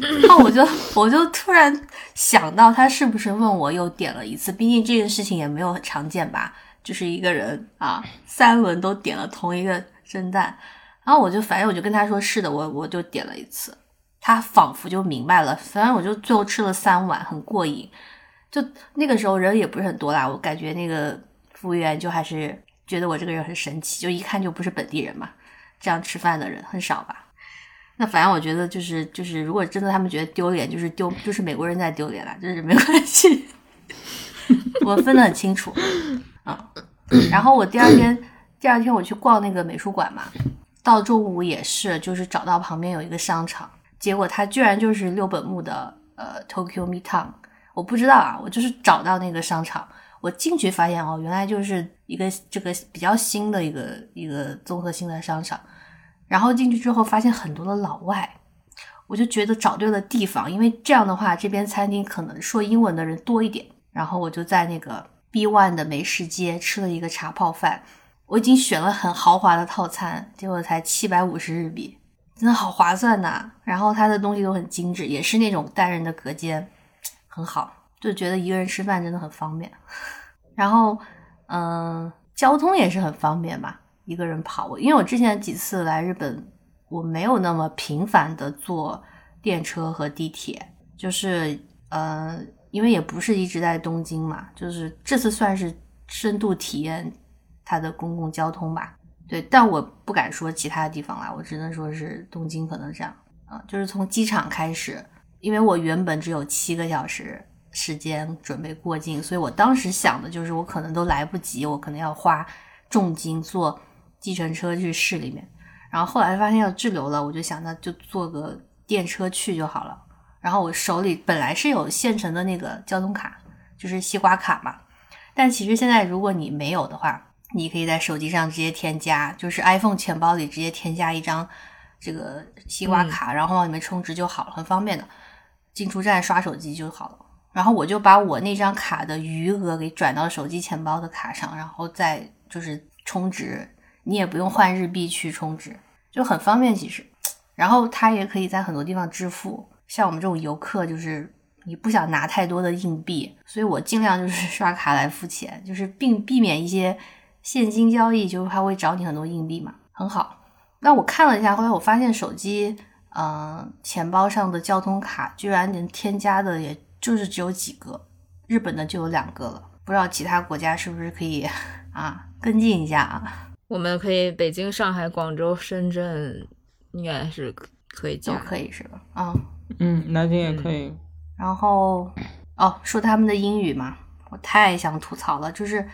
*laughs* 然后我就我就突然想到，他是不是问我又点了一次？毕竟这件事情也没有很常见吧，就是一个人啊，三轮都点了同一个蒸蛋。然后我就反正我就跟他说是的，我我就点了一次。他仿佛就明白了，反正我就最后吃了三碗，很过瘾。就那个时候人也不是很多啦，我感觉那个服务员就还是觉得我这个人很神奇，就一看就不是本地人嘛，这样吃饭的人很少吧。那反正我觉得就是就是，如果真的他们觉得丢脸，就是丢就是美国人在丢脸啦，就是没关系，*laughs* 我分得很清楚啊。然后我第二天第二天我去逛那个美术馆嘛，到中午也是，就是找到旁边有一个商场，结果它居然就是六本木的呃 Tokyo Midtown，我不知道啊，我就是找到那个商场，我进去发现哦，原来就是一个这个比较新的一个一个综合性的商场。然后进去之后，发现很多的老外，我就觉得找对了地方，因为这样的话，这边餐厅可能说英文的人多一点。然后我就在那个 B One 的美食街吃了一个茶泡饭，我已经选了很豪华的套餐，结果才七百五十日币，真的好划算呐！然后它的东西都很精致，也是那种单人的隔间，很好，就觉得一个人吃饭真的很方便。*laughs* 然后，嗯、交通也是很方便吧。一个人跑，我因为我之前几次来日本，我没有那么频繁的坐电车和地铁，就是呃，因为也不是一直在东京嘛，就是这次算是深度体验它的公共交通吧。对，但我不敢说其他地方啦，我只能说是东京可能这样啊、就是从机场开始，因为我原本只有七个小时时间准备过境，所以我当时想的就是我可能都来不及，我可能要花重金坐。计程车去市里面，然后后来发现要滞留了，我就想那就坐个电车去就好了。然后我手里本来是有现成的那个交通卡，就是西瓜卡嘛，但其实现在如果你没有的话，你可以在手机上直接添加，就是 iPhone 钱包里直接添加一张这个西瓜卡，然后往里面充值就好了，很方便的。进出站刷手机就好了。然后我就把我那张卡的余额给转到手机钱包的卡上，然后再就是充值，你也不用换日币去充值，就很方便其实。然后它也可以在很多地方支付，像我们这种游客就是你不想拿太多的硬币，所以我尽量就是刷卡来付钱，就是并避免一些现金交易，就是它会找你很多硬币嘛，很好。那我看了一下，后来我发现手机，嗯，钱包上的交通卡居然能添加的，也就是只有几个，日本的就有两个了，不知道其他国家是不是可以 *laughs* 啊跟进一下啊？我们可以北京、上海、广州、深圳。应该是可以，都可以是吧？啊，嗯，南京也可以。然后哦，说他们的英语嘛，我太想吐槽了，就是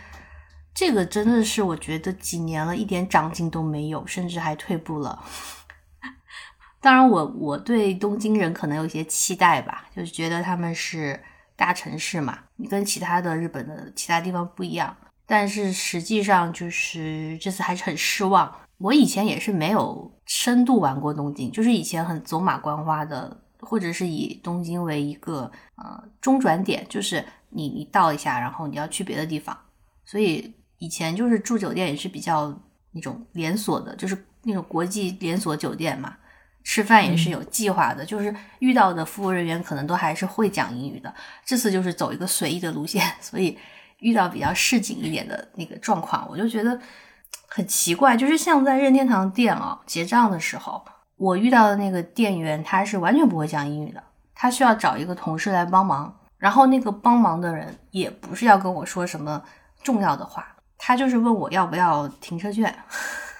这个真的是我觉得几年了一点长进都没有，甚至还退步了。*laughs* 当然，我我对东京人可能有些期待吧，就是觉得他们是大城市嘛，你跟其他的日本的其他地方不一样。但是实际上就是这次还是很失望。我以前也是没有深度玩过东京，就是以前很走马观花的，或者是以东京为一个呃中转点，就是你你到一下，然后你要去别的地方。所以以前就是住酒店也是比较那种连锁的，就是那种国际连锁酒店嘛。吃饭也是有计划的，就是遇到的服务人员可能都还是会讲英语的。这次就是走一个随意的路线，所以遇到比较市井一点的那个状况，我就觉得。*tsk* 很奇怪，就是像在任天堂店啊结账的时候，我遇到的那个店员他是完全不会讲英语的，他需要找一个同事来帮忙，然后那个帮忙的人也不是要跟我说什么重要的话，他就是问我要不要停车券，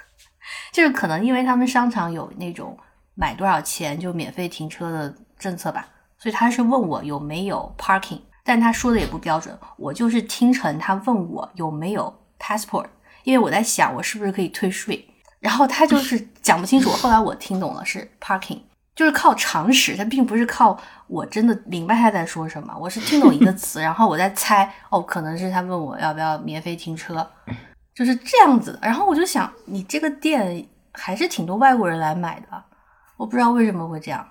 *laughs* 就是可能因为他们商场有那种买多少钱就免费停车的政策吧，所以他是问我有没有 parking，但他说的也不标准，我就是听成他问我有没有 passport。因为我在想，我是不是可以退税，然后他就是 *laughs* 讲不清楚。后来我听懂了，是 parking，就是靠常识，他并不是靠我真的明白他在说什么。我是听懂一个 *laughs* 词，然后我在猜，哦，可能是他问我要不要免费停车，就是这样子。然后我就想，你这个店还是挺多外国人来买的，我不知道为什么会这样。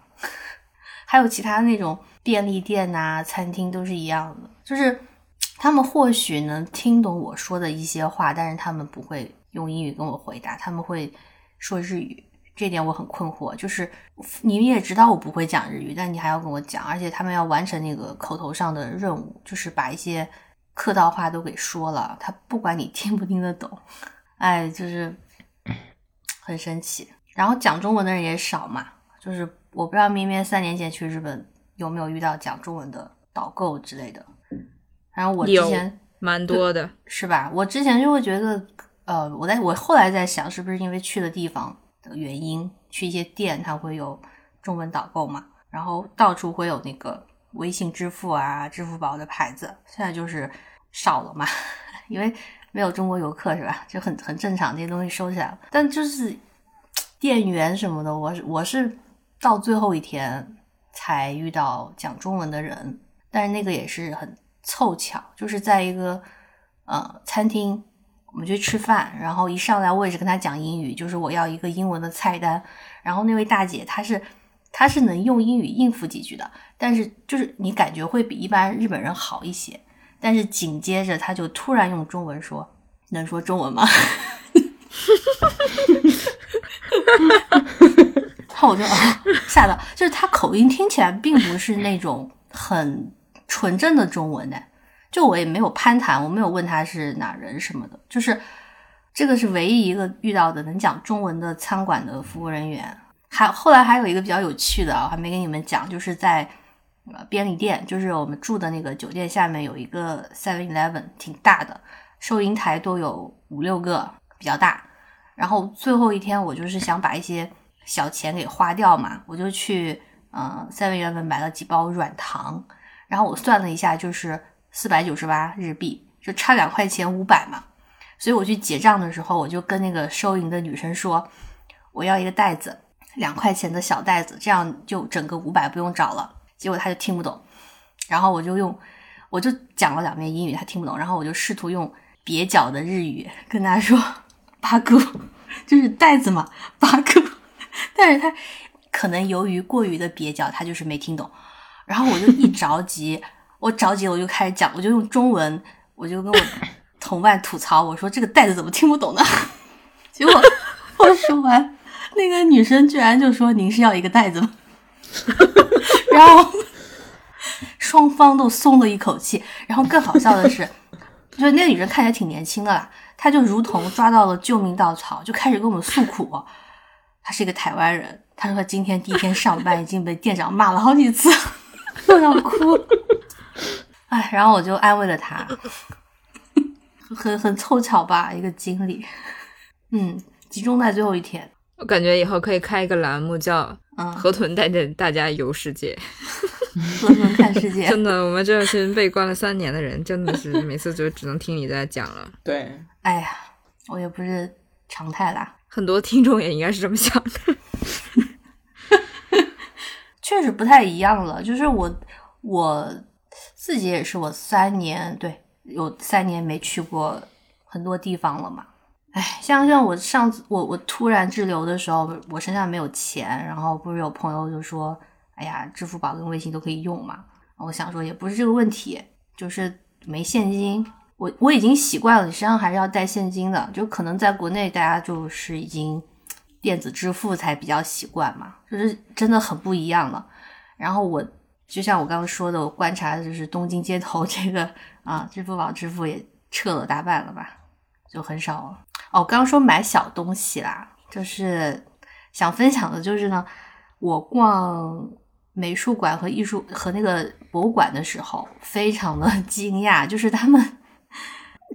还有其他那种便利店呐、餐厅都是一样的，就是。他们或许能听懂我说的一些话，但是他们不会用英语跟我回答，他们会说日语。这点我很困惑，就是你们也知道我不会讲日语，但你还要跟我讲，而且他们要完成那个口头上的任务，就是把一些客套话都给说了，他不管你听不听得懂，哎，就是很生气。然后讲中文的人也少嘛，就是我不知道明明三年前去日本有没有遇到讲中文的导购之类的。然后我之前蛮多的，是吧？我之前就会觉得，呃，我在我后来在想，是不是因为去的地方的原因，去一些店它会有中文导购嘛？然后到处会有那个微信支付啊、支付宝的牌子，现在就是少了嘛，*laughs* 因为没有中国游客是吧？就很很正常，这些东西收起来了。但就是店员什么的，我我是到最后一天才遇到讲中文的人，但是那个也是很。凑巧就是在一个呃餐厅，我们去吃饭，然后一上来我也是跟他讲英语，就是我要一个英文的菜单，然后那位大姐她是她是能用英语应付几句的，但是就是你感觉会比一般日本人好一些，但是紧接着他就突然用中文说：“能说中文吗？” *laughs* 然后我就啊 *laughs* 吓到，就是他口音听起来并不是那种很。纯正的中文呢，就我也没有攀谈，我没有问他是哪人什么的，就是这个是唯一一个遇到的能讲中文的餐馆的服务人员。还后来还有一个比较有趣的啊，还没跟你们讲，就是在呃便利店，就是我们住的那个酒店下面有一个 Seven Eleven，挺大的，收银台都有五六个，比较大。然后最后一天，我就是想把一些小钱给花掉嘛，我就去嗯 Seven Eleven 买了几包软糖。然后我算了一下，就是四百九十八日币，就差两块钱五百嘛。所以我去结账的时候，我就跟那个收银的女生说，我要一个袋子，两块钱的小袋子，这样就整个五百不用找了。结果她就听不懂，然后我就用我就讲了两遍英语，他听不懂，然后我就试图用蹩脚的日语跟他说“ *laughs* 八哥”，*laughs* 就是袋子嘛，“八哥”，*laughs* 但是他可能由于过于的蹩脚，他就是没听懂。然后我就一着急，我着急我就开始讲，我就用中文，我就跟我同伴吐槽，我说这个袋子怎么听不懂呢？*laughs* 结果我说完，那个女生居然就说：“您是要一个袋子吗？” *laughs* 然后双方都松了一口气。然后更好笑的是，就是那个女生看起来挺年轻的啦，她就如同抓到了救命稻草，就开始跟我们诉苦。她是一个台湾人，他说他今天第一天上班已经被店长骂了好几次，*laughs* 都要哭。哎，然后我就安慰了他，很很凑巧吧，一个经历。嗯，集中在最后一天。我感觉以后可以开一个栏目，叫嗯“河豚带着大家游世界 *laughs* 河豚看世”。界。*laughs* 真的，我们这群被关了三年的人，真的是每次就只能听你在讲了。对，哎呀，我也不是常态啦。很多听众也应该是这么想的。*laughs* 确实不太一样了。就是我我自己也是，我三年对有三年没去过很多地方了嘛。哎，像像我上次我我突然滞留的时候，我身上没有钱，然后不是有朋友就说，哎呀，支付宝跟微信都可以用嘛。我想说也不是这个问题，就是没现金。我我已经习惯了，你身上还是要带现金的。就可能在国内大家就是已经电子支付才比较习惯嘛，就是真的很不一样了。然后我就像我刚刚说的，我观察的就是东京街头 *laughs* 这个啊，支付宝支付也撤了大半了吧，就很少了。哦，刚刚说买小东西啦，就是想分享的就是呢，我逛美术馆和艺术和那个博物馆的时候，非常的 *laughs* 惊讶，就是他们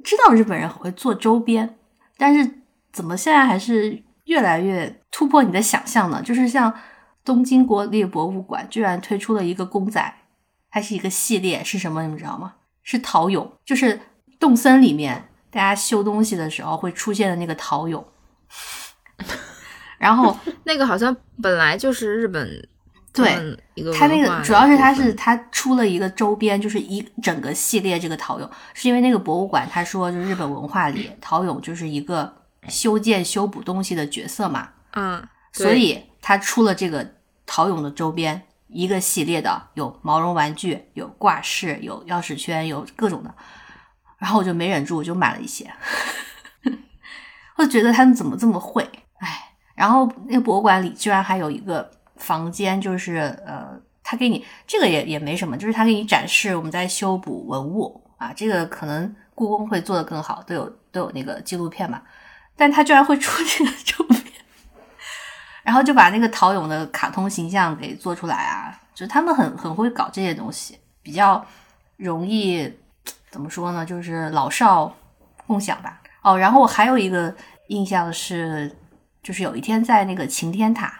知道日本人很会做周边，但是怎么现在还是越来越突破你的想象呢？就是像东京国立博物馆居然推出了一个公仔，它是一个系列，是什么？你们知道吗？是陶俑，就是动森里面大家修东西的时候会出现的那个陶俑。*laughs* 然后 *laughs* 那个好像本来就是日本对他那个主要是他是他出了一个周边，就是一整个系列这个陶俑，是因为那个博物馆他说，就日本文化里陶俑就是一个修建修补东西的角色嘛，嗯，所以他出了这个陶俑的周边一个系列的，有毛绒玩具，有挂饰，有钥匙圈，有各种的。然后我就没忍住，我就买了一些。*laughs* 我就觉得他们怎么这么会，哎。然后那个博物馆里居然还有一个房间，就是呃，他给你这个也也没什么，就是他给你展示我们在修补文物啊，这个可能故宫会做得更好，都有都有那个纪录片嘛。但他居然会出这个周边。然后就把那个陶俑的卡通形象给做出来啊，就他们很很会搞这些东西，比较容易怎么说呢，就是老少共享吧。哦，然后我还有一个印象是，就是有一天在那个晴天塔，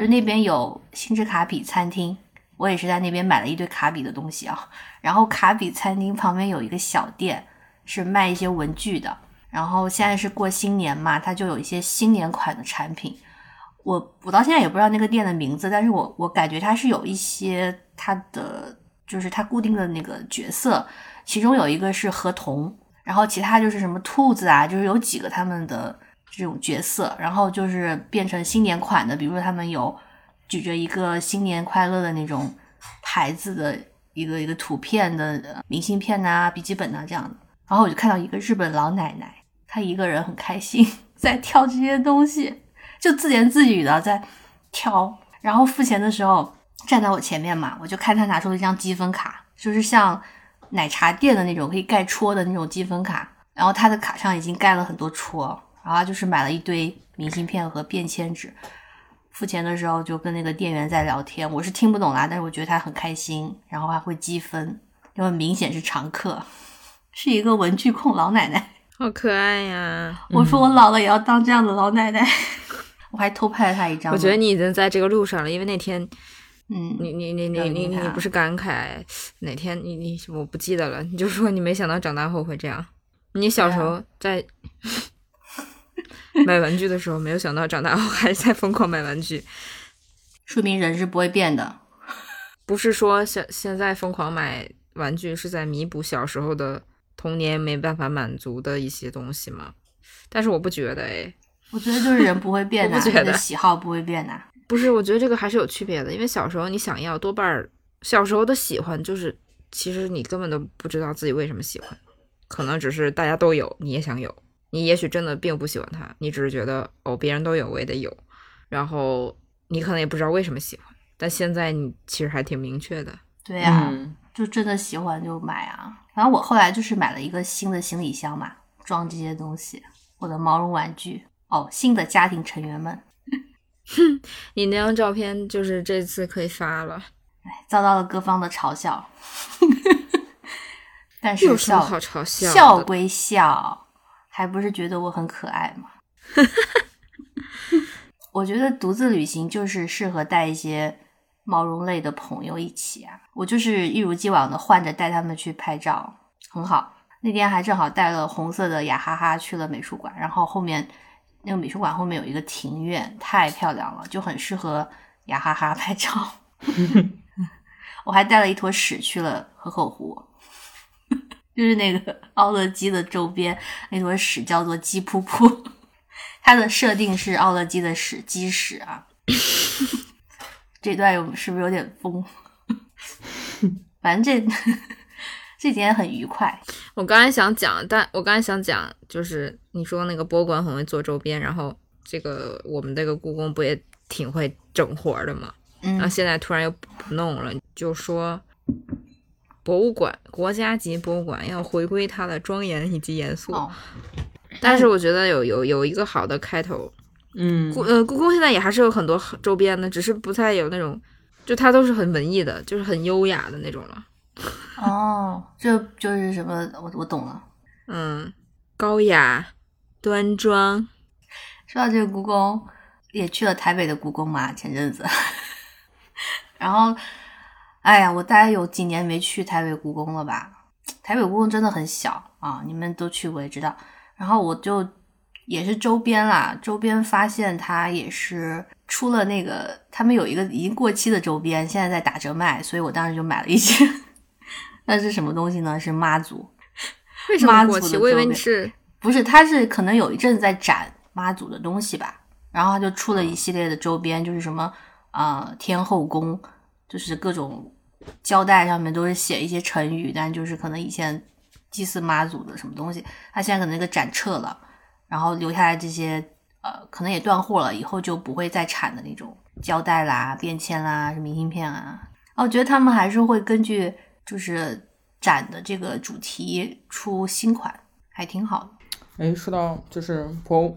就那边有星之卡比餐厅，我也是在那边买了一堆卡比的东西啊。然后卡比餐厅旁边有一个小店，是卖一些文具的。然后现在是过新年嘛，它就有一些新年款的产品。我我到现在也不知道那个店的名字，但是我我感觉它是有一些它的就是它固定的那个角色，其中有一个是河童，然后其他就是什么兔子啊，就是有几个他们的这种角色，然后就是变成新年款的，比如说他们有举着一个新年快乐的那种牌子的一个一个图片的明信片呐、笔记本呐、这样的，然后我就看到一个日本老奶奶，她一个人很开心 *laughs* 在挑这些东西。就自言自语的在挑，然后付钱的时候站在我前面嘛，我就看他拿出了一张积分卡，就是像奶茶店的那种可以盖戳的那种积分卡，然后他的卡上已经盖了很多戳，然后就是买了一堆明信片和便签纸。付钱的时候就跟那个店员在聊天，我是听不懂啦，但是我觉得他很开心，然后还会积分，因为明显是常客，是一个文具控老奶奶。好可爱呀！我说我老了也要当这样的老奶奶。*laughs* 我还偷拍了他一张。我觉得，你已经在这个路上了，因为那天嗯，你你你你你你不是感慨哪天你你我不记得了，你就说你没想到长大后会这样。你小时候在 *laughs* 买玩具的时候，没有想到长大后还在疯狂买玩具。说明人是不会变的。*laughs* 不是说现现在疯狂买玩具是在弥补小时候的童年没办法满足的一些东西吗？但是我不觉得，哎，我觉得就是人不会变 *laughs* 的，我不觉得你的喜好不会变的。不是，我觉得这个还是有区别的，因为小时候你想要，多半儿小时候的喜欢就是，其实你根本都不知道自己为什么喜欢，可能只是大家都有，你也想有，你也许真的并不喜欢他，你只是觉得哦别人都有，我也得有，然后你可能也不知道为什么喜欢，但现在你其实还挺明确的。对呀、嗯，就真的喜欢就买啊。然后我后来就是买了一个新的行李箱嘛，装这些东西，我的毛绒玩具。哦，新的家庭成员们，*laughs* 你那张照片就是这次可以发了，哎，遭到了各方的嘲笑。*laughs* 但是有什么笑好嘲笑的？笑归笑，还不是觉得我很可爱吗？*laughs* 我觉得独自旅行就是适合带一些毛绒类的朋友一起啊。我就是一如既往的换着带他们去拍照，很好。那天还正好带了红色的雅哈哈去了美术馆，然后后面那个美术馆后面有一个庭院，太漂亮了，就很适合雅哈哈 *laughs* 拍照。*laughs* 我还带了一坨屎去了河口湖。就是那个 *laughs* 奥乐基的周边那坨屎叫做鸡噗噗，它的设定是奥乐基的屎鸡屎啊。*laughs* 这段有是不是有点疯？反正这这几天很愉快。我刚才想讲，但我刚才想讲，就是你说那个博物馆很会做周边，然后这个我们这个故宫不也挺会整活的吗？嗯然后嗯，现在突然又不弄了，就说博物馆，国家级博物馆要回归它的庄严以及严肃。哦，但是我觉得有有有一个好的开头，嗯故呃故宫现在也还是有很多周边的，只是不太有那种，就它都是很文艺的，就是很优雅的那种了。哦，这就是什么？我我懂了。嗯，高雅端庄。说到这个故宫，也去了台北的故宫嘛，前阵子。*laughs* 然后，哎呀，我大概有几年没去台北故宫了吧？台北故宫真的很小啊，你们都去过也知道。然后我就也是周边啦，周边发现它也是出了那个，他们有一个已经过期的周边，现在在打折卖，所以我当时就买了一些。*laughs* 那是什么东西呢？是妈祖。*laughs* 为什么妈祖的过期？我以为你是不是，他是可能有一阵子在展妈祖的东西吧，然后他就出了一系列的周边，就是什么啊、呃天后宫，就是各种胶带上面都是写一些成语，但就是可能以前祭祀妈祖的什么东西，他现在可能那个展撤了，然后留下来这些呃可能也断货了，以后就不会再产的那种胶带啦、便签啦、明信片啊。哦我觉得他们还是会根据就是展的这个主题出新款，还挺好的。哎，说到就是博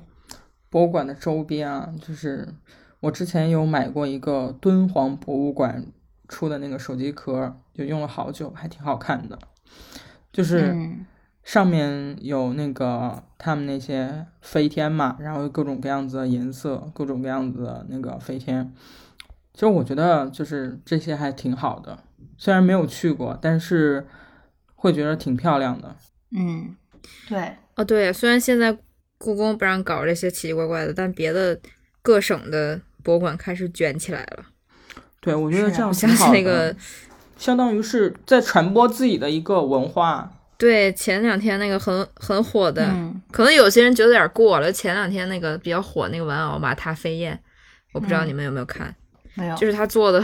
博物馆的周边啊，就是我之前有买过一个敦煌博物馆出的那个手机壳，就用了好久，还挺好看的。就是嗯上面有那个他们那些飞天嘛，然后各种各样子的颜色，各种各样子的那个飞天。其实我觉得就是这些还挺好的，虽然没有去过，但是会觉得挺漂亮的。嗯，对，哦，对，虽然现在故宫不让搞这些奇奇怪怪的，但别的各省的博物馆开始卷起来了。对，我觉得这样挺好的。那个，相当于是在传播自己的一个文化。对，前两天那个很很火的，嗯可能有些人觉得有点过了。前两天那个比较火那个玩偶马踏飞燕，我不知道嗯你们有没有看，没有，就是他做的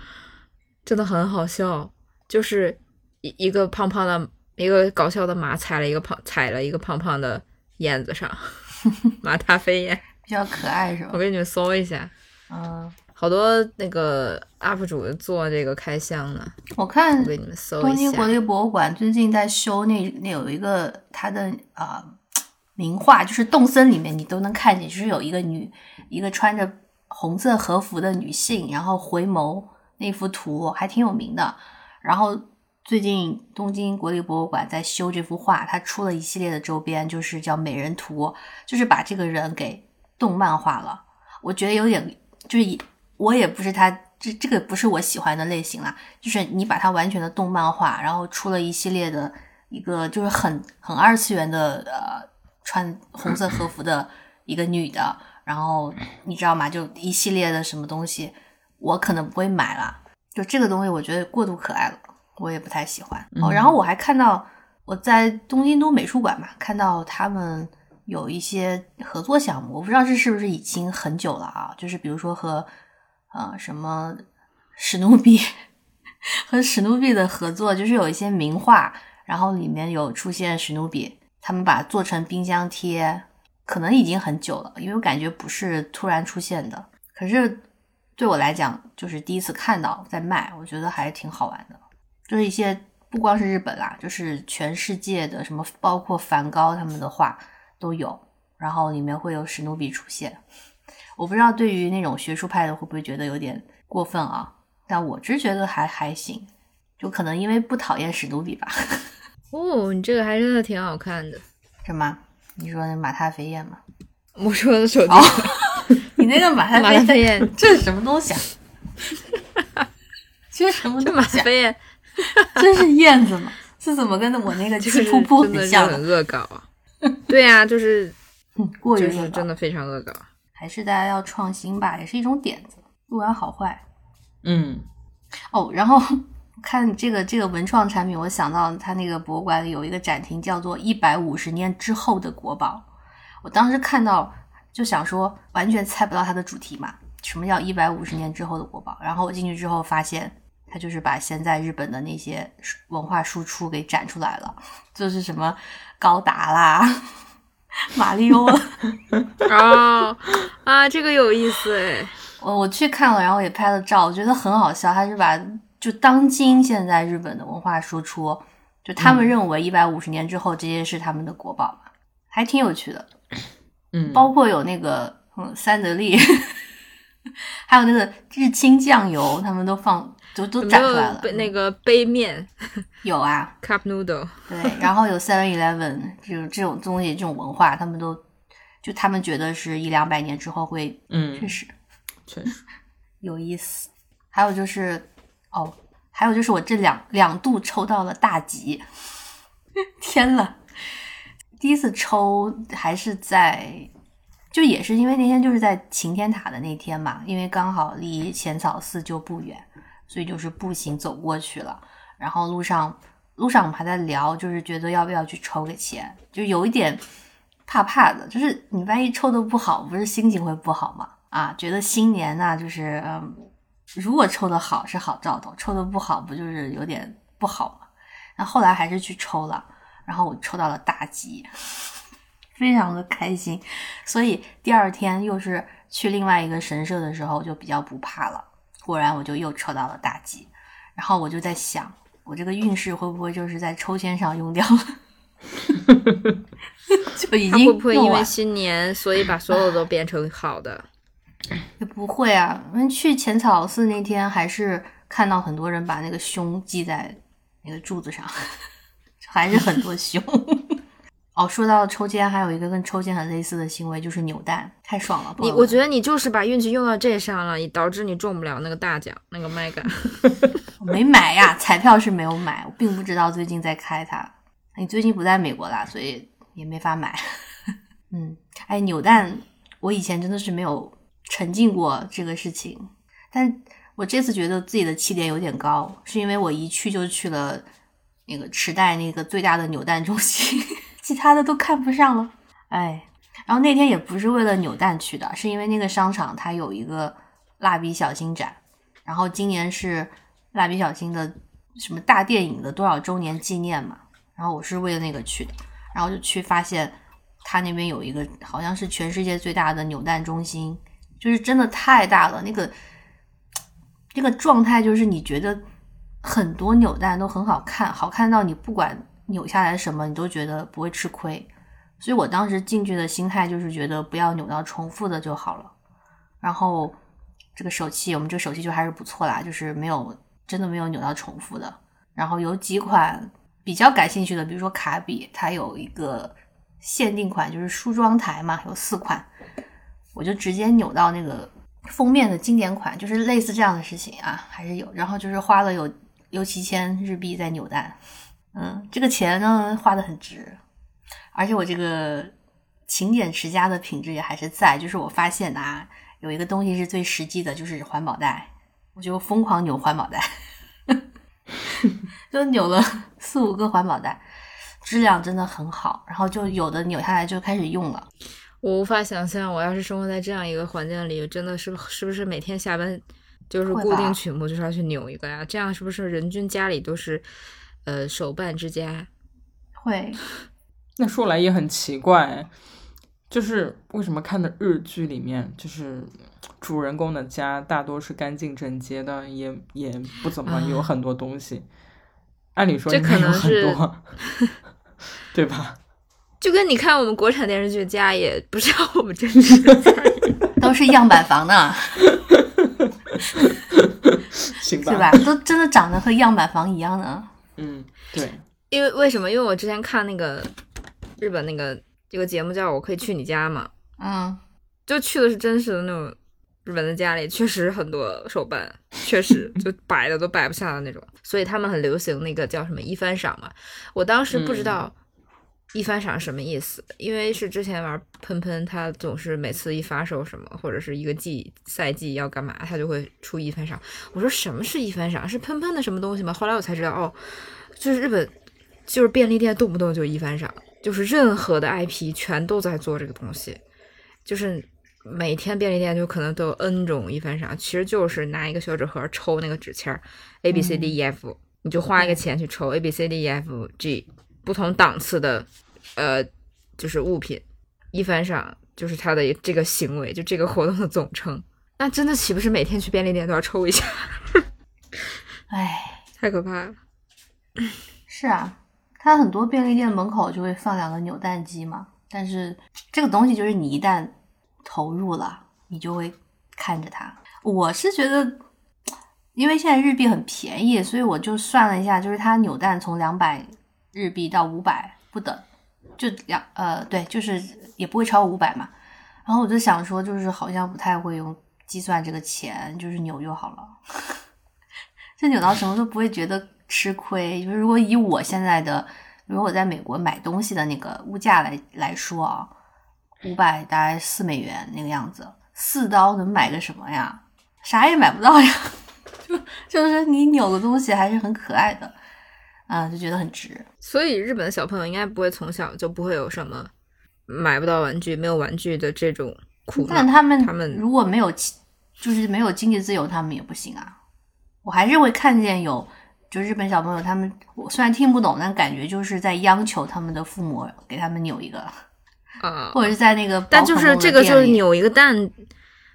*laughs* 真的很好笑，就是一一个胖胖的一个搞笑的马踩了一个胖踩了一个胖胖的燕子上，*laughs* 马踏飞燕。比较可爱是吧我？给你们搜一下，嗯，好多那个 UP 主做这个开箱呢，我看我给你们搜一下东京国。立博物馆最近在修那那有一个它的啊、名画，就是动森里面你都能看见，就是有一个女一个穿着红色和服的女性，然后回眸那幅图还挺有名的。然后最近东京国立博物馆在修这幅画，它出了一系列的周边，就是叫美人图，就是把这个人给动漫化了。我觉得有点就是以我也不是他这这个不是我喜欢的类型啦，就是你把它完全的动漫化，然后出了一系列的一个就是很很二次元的呃穿红色和服的一个女的，然后你知道吗？就一系列的什么东西，我可能不会买了。就这个东西，我觉得过度可爱了，我也不太喜欢。嗯哦，然后我还看到我在东京都美术馆嘛，看到他们有一些合作项目，我不知道这是不是已经很久了啊？就是比如说和呃什么史努比和史努比的合作，就是有一些名画，然后里面有出现史努比，他们把做成冰箱贴，可能已经很久了，因为我感觉不是突然出现的。可是对我来讲，就是第一次看到在卖，我觉得还是挺好玩的。就是一些不光是日本啦，就是全世界的什么，包括梵高他们的画都有，然后里面会有史努比出现。我不知道对于那种学术派的会不会觉得有点过分啊？但我只觉得还还行，就可能因为不讨厌史努比吧。*laughs* 哦，你这个还真的挺好看的。什么？你说那马踏飞燕吗？我说的手机，哦 *laughs* 你那个马踏飞飞燕，这是什么东西啊？这是什么东西、啊？飞燕这是燕子吗？这怎么跟我那个 *laughs* 就是气瀑布很像很恶搞啊。对呀、就是嗯，过于就是真的非常恶搞。还是大家要创新吧，也是一种点子，不管好坏。嗯哦，然后 *laughs* 看这个这个文创产品，我想到它那个博物馆里有一个展厅叫做“一百五十年之后的国宝”。我当时看到就想说，完全猜不到它的主题嘛，什么叫一百五十年之后的国宝？然后我进去之后发现，它就是把现在日本的那些文化输出给展出来了，就是什么高达啦、马里奥啦。*laughs* 哦啊，这个有意思哎。我我去看了，然后也拍了照，我觉得很好笑。他是把就当今现在日本的文化输出，就他们认为一百五十年之后这些是他们的国宝嘛，还挺有趣的。*clears throat* 嗯，包括有那个嗯三得利，*laughs* 还有那个日清酱油，他们都放都都展出来了。那个杯面 *laughs* 有啊，*laughs* cup noodle？*laughs* 对，然后有 Seven Eleven 这种这种东西，这种文化，他们都就他们觉得是一两百年之后会嗯确实确实，有意思。还有就是，哦，还有就是我这两两度抽到了大吉，天呐！第一次抽还是在，就也是因为那天就是在晴天塔的那天嘛，因为刚好离浅草寺就不远，所以就是步行走过去了。然后路上路上我们还在聊，就是觉得要不要去抽个签，就有一点怕怕的，就是你万一抽的不好，不是心情会不好吗？啊，觉得新年呐、就是嗯，如果抽的好是好兆头，抽的不好不就是有点不好吗？那后来还是去抽了，然后我抽到了大吉，*laughs* 非常的开心，所以第二天又是去另外一个神社的时候就比较不怕了。果然我就又抽到了大吉，然后我就在想，我这个运势会不会就是在抽签上用掉了？*laughs* 就已经会不会因为新年，所以把所有都变成好的？也不会啊，我们去浅草寺那天还是看到很多人把那个胸系在那个柱子上，*laughs* 还是很多胸。哦，说到抽签，还有一个跟抽签很类似的行为，就是扭蛋，太爽了。你我觉得你就是把运气用到这上了，以导致你中不了那个大奖，那个麦秆。我没买呀，彩票是没有买，我并不知道最近在开它。你最近不在美国啦，所以也没法买。*laughs* 嗯，哎，扭蛋，我以前真的是没有沉浸过这个事情，但我这次觉得自己的起点有点高，是因为我一去就去了那个池袋那个最大的扭蛋中心，其他的都看不上了。哎，然后那天也不是为了扭蛋去的，是因为那个商场它有一个蜡笔小新展，然后今年是蜡笔小新的什么大电影的多少周年纪念嘛，然后我是为了那个去的，然后就去发现他那边有一个好像是全世界最大的扭蛋中心，就是真的太大了，那个这个状态就是你觉得很多扭蛋都很好看，好看到你不管扭下来什么，你都觉得不会吃亏。所以我当时进去的心态就是觉得不要扭到重复的就好了。然后这个手气，我们这个手气就还是不错啦，就是没有真的没有扭到重复的。然后有几款比较感兴趣的，比如说卡比，它有一个限定款，就是梳妆台嘛，有四款，我就直接扭到那个封面的经典款，就是类似这样的事情啊，还是有。然后就是花了有六七千日币在扭蛋，嗯，这个钱呢花的很值，而且我这个勤俭持家的品质也还是在，就是我发现啊，有一个东西是最实际的，就是环保袋，我就疯狂扭环保袋。*laughs* 就扭了四五个环保袋，质量真的很好。然后就有的扭下来就开始用了。我无法想象，我要是生活在这样一个环境里，真的是是不是每天下班就是固定曲目就是要去扭一个呀？这样是不是人均家里都是呃手办之家？会。那说来也很奇怪，就是为什么看的日剧里面，就是主人公的家大多是干净整洁的，也也不怎么有很多东西。按理说这可能是 *laughs* 对吧？*laughs* 就跟你看我们国产电视剧家也不是我们真实的家，*laughs* 都是样板房呢，是吧？都真的长得和样板房一样的。嗯，对。因为为什么？因为我之前看那个日本那个这个节目叫《我可以去你家》嘛，嗯，就去的是真实的那种日本的家里，确实很多手办，确实就摆的都摆不下的那种，所以他们很流行那个叫什么一番赏嘛。我当时不知道。一番赏什么意思？因为是之前玩喷喷，他总是每次一发售什么，或者是一个季赛季要干嘛，他就会出一番赏。我说什么是一番赏？是喷喷的什么东西吗？后来我才知道，哦，就是日本，就是便利店动不动就一番赏，就是任何的 IP 全都在做这个东西，就是每天便利店就可能都有 N 种一番赏，其实就是拿一个小纸盒抽那个纸签儿，A B C D E F，你就花一个钱去抽 A B C D E F G。不同档次的，呃，就是物品，一番赏就是他的这个行为，就这个活动的总称。那真的岂不是每天去便利店都要抽一下？哎，*laughs* 太可怕了。是啊，他很多便利店门口就会放两个扭蛋机嘛。但是这个东西就是你一旦投入了，你就会看着它。我是觉得，因为现在日币很便宜，所以我就算了一下，就是它扭蛋从两百。日币到五百不等，就两呃对，就是也不会超过五百嘛。然后我就想说，就是好像不太会用计算这个钱，就是扭就好了。*laughs* 就扭到什么都不会觉得吃亏。就是如果以我现在的，如果我在美国买东西的那个物价来来说啊，五百大概四美元那个样子，四刀能买个什么呀？啥也买不到呀。*laughs* 就就是你扭个东西还是很可爱的。啊，就觉得很值。所以日本的小朋友应该不会从小就不会有什么买不到玩具、没有玩具的这种苦但他们他们如果没有，就是没有经济自由，他们也不行啊。我还是会看见有，就日本小朋友，他们我虽然听不懂，但感觉就是在央求他们的父母给他们扭一个啊，或者是在那个，*laughs* 但就是这个就是扭一个蛋，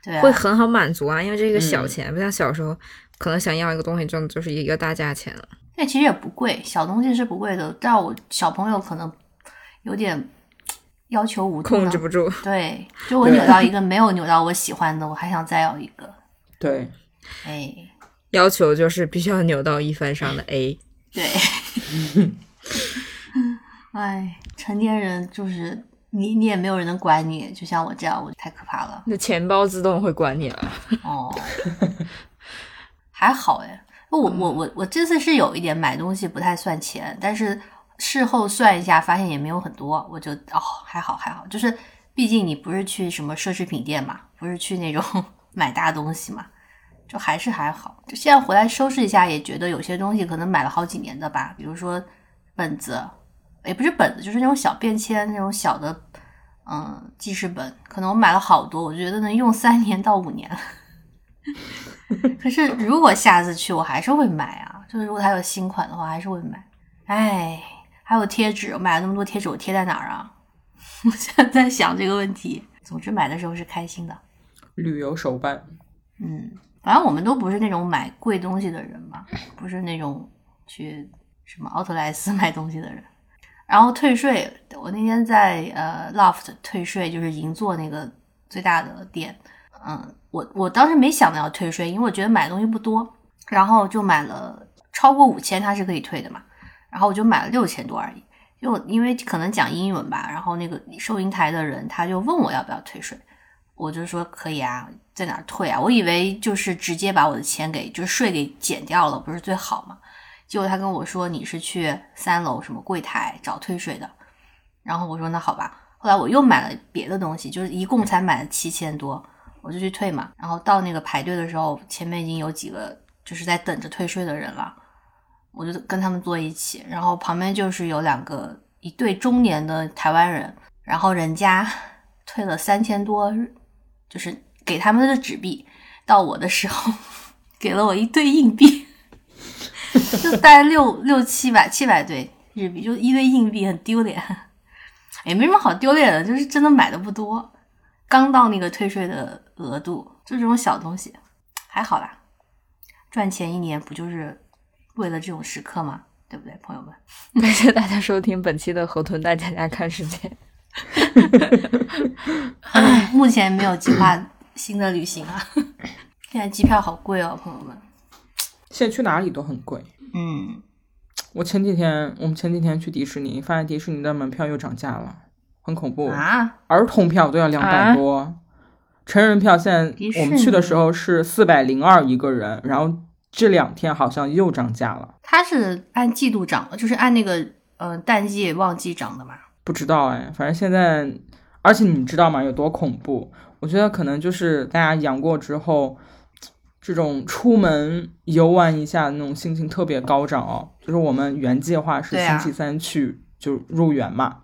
对，会很好满足啊，因为这个小钱，不像小时候可能想要一个东西，真的就是一个大价钱了。那其实也不贵，小东西是不贵的。但我小朋友可能有点要求无度，控制不住。对，*laughs* 就我扭到一个没有扭到我喜欢的，我还想再要一个。*laughs* 对，哎，要求就是必须要扭到一番上的 *laughs* A。对，哎，成年人就是你，你也没有人能管你，就像我这样，我太可怕了。那钱包自动会管你了。哦，还好哎。我我我我这次是有一点买东西不太算钱，但是事后算一下发现也没有很多，我就哦还好还好，就是毕竟你不是去什么奢侈品店嘛，不是去那种 *laughs* 买大东西嘛，就还是还好。就现在回来收拾一下，也觉得有些东西可能买了好几年的吧，比如说本子，也不是本子，就是那种小便签那种小的嗯记事本，可能我买了好多，我觉得能用三年到五年。*laughs* 可是，如果下次去，我还是会买啊。就是如果它有新款的话，还是会买。哎，还有贴纸，我买了那么多贴纸，我贴在哪儿啊？*laughs* 我现在在想这个问题。总之，买的时候是开心的。旅游手办。嗯，反正我们都不是那种买贵东西的人嘛，不是那种去什么奥特莱斯 *laughs* 买东西的人。然后退税，我那天在呃 Loft 退税，就是银座那个最大的店。嗯，我我当时没想到要退税，因为我觉得买东西不多，然后就买了超过五千，它是可以退的嘛。然后我就买了六千多而已，就因为可能讲英文吧。然后那个收银台的人他就问我要不要退税，我就说可以啊，在哪退啊？我以为就是直接把我的钱给就是税给减掉了，不是最好吗？结果他跟我说你是去三楼什么柜台找退税的。然后我说那好吧。后来我又买了别的东西，就是一共才买了七千多。我就去退嘛，然后到那个排队的时候，前面已经有几个就是在等着退税的人了，我就跟他们坐一起，然后旁边就是有两个一对中年的台湾人，然后人家 *laughs* 退了三千多，就是给他们的纸币，到我的时候 *laughs* 给了我一堆硬币，就大概六六七百七百对日币，就一堆硬币，很丢脸。*laughs* 也没什么好丢脸的，就是真的买的不多，刚到那个退税的额度，就这种小东西，还好啦。赚钱一年不就是为了这种时刻吗？对不对，朋友们？*laughs* 感谢大家收听本期的河豚大家家看世界。*laughs* 目前没有计划新的旅行啊，*laughs* 现在机票好贵哦，朋友们。现在去哪里都很贵。嗯，我前几天，我们前几天去迪士尼，发现迪士尼的门票又涨价了，很恐怖。啊，儿童票都要两百多，成人票现在我们去的时候是四百零二一个人，然后这两天好像又涨价了，它是按季度涨的，就是按那个呃淡季旺季涨的嘛。不知道哎，反正现在，而且你知道吗？有多恐怖？我觉得可能就是大家阳过之后，这种出门游玩一下那种心情特别高涨哦。就是我们原计划是星期三去就入园嘛，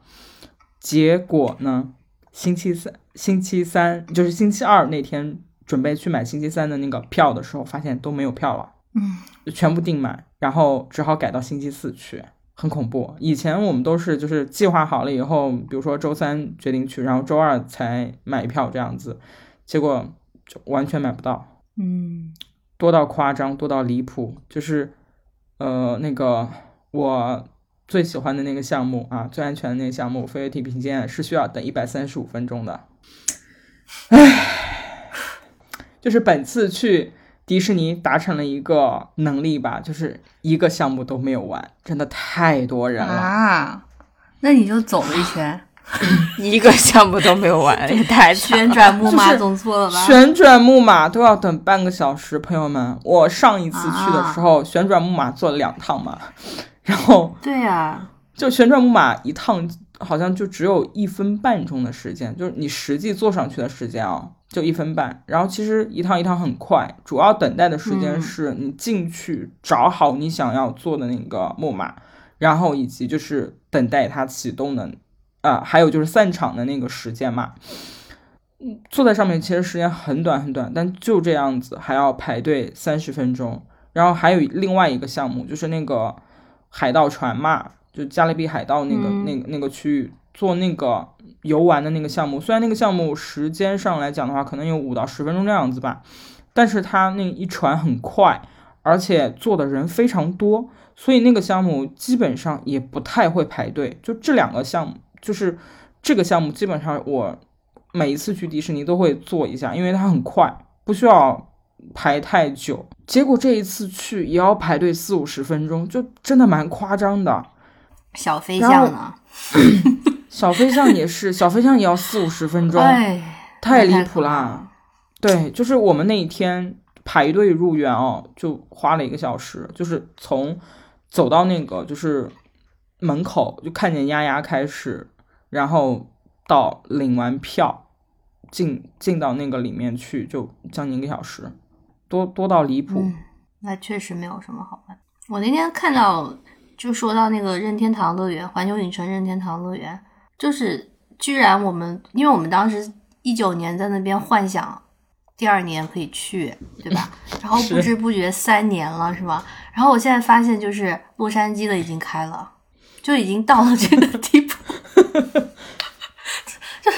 结果呢，星期三星期三就是星期二那天准备去买星期三的那个票的时候，发现都没有票了。嗯，全部订满，然后只好改到星期四去，很恐怖。以前我们都是就是计划好了以后，比如说周三决定去，然后周二才买票这样子，结果就完全买不到，嗯，多到夸张，多到离谱。就是呃那个我最喜欢的那个项目啊，最安全的那个项目飞跃地平线是需要等一百三十五分钟的，唉，就是本次去。迪士尼达成了一个能力吧，就是一个项目都没有玩，真的太多人了。啊，那你就走了一圈，*laughs* 一个项目都没有玩，也太旋转木马就是总错了吧？旋转木马都要等半个小时，朋友们，我上一次去的时候，旋转木马坐了两趟嘛，然后对呀、就旋转木马一趟好像就只有一分半钟的时间，就是你实际坐上去的时间啊，就一分半。然后其实一趟一趟很快，主要等待的时间嗯是你进去找好你想要坐的那个木马，然后以及就是等待它启动的，啊、还有就是散场的那个时间嘛。嗯，坐在上面其实时间很短很短，但就这样子还要排队三十分钟。然后还有另外一个项目，就是那个海盗船嘛，就加勒比海盗那个、嗯那个那个区域做那个游玩的那个项目。虽然那个项目时间上来讲的话，可能有五到十分钟这样子吧，但是它那一船很快，而且坐的人非常多，所以那个项目基本上也不太会排队。就这两个项目，就是这个项目基本上我每一次去迪士尼都会做一下，因为它很快，不需要排太久。结果这一次去也要排队四五十分钟，就真的蛮夸张的。小飞象呢？*clears throat* 小飞象也是，*laughs* 小飞象也要四五十分钟，哎，太离谱啦了！。对，就是我们那一天排队入园哦，就花了一个小时，就是从走到那个就是门口就看见丫丫开始，然后到领完票进进到那个里面去，就将近一个小时，多多到离谱。嗯，那确实没有什么好玩。我那天看到，就说到那个任天堂乐园，环球影城任天堂乐园，就是居然我们，因为我们当时一九年在那边幻想第二年可以去，对吧？*laughs* 然后不知不觉三年了，是吧？然后我现在发现，就是洛杉矶的已经开了，就已经到了这个地步。*laughs* 就是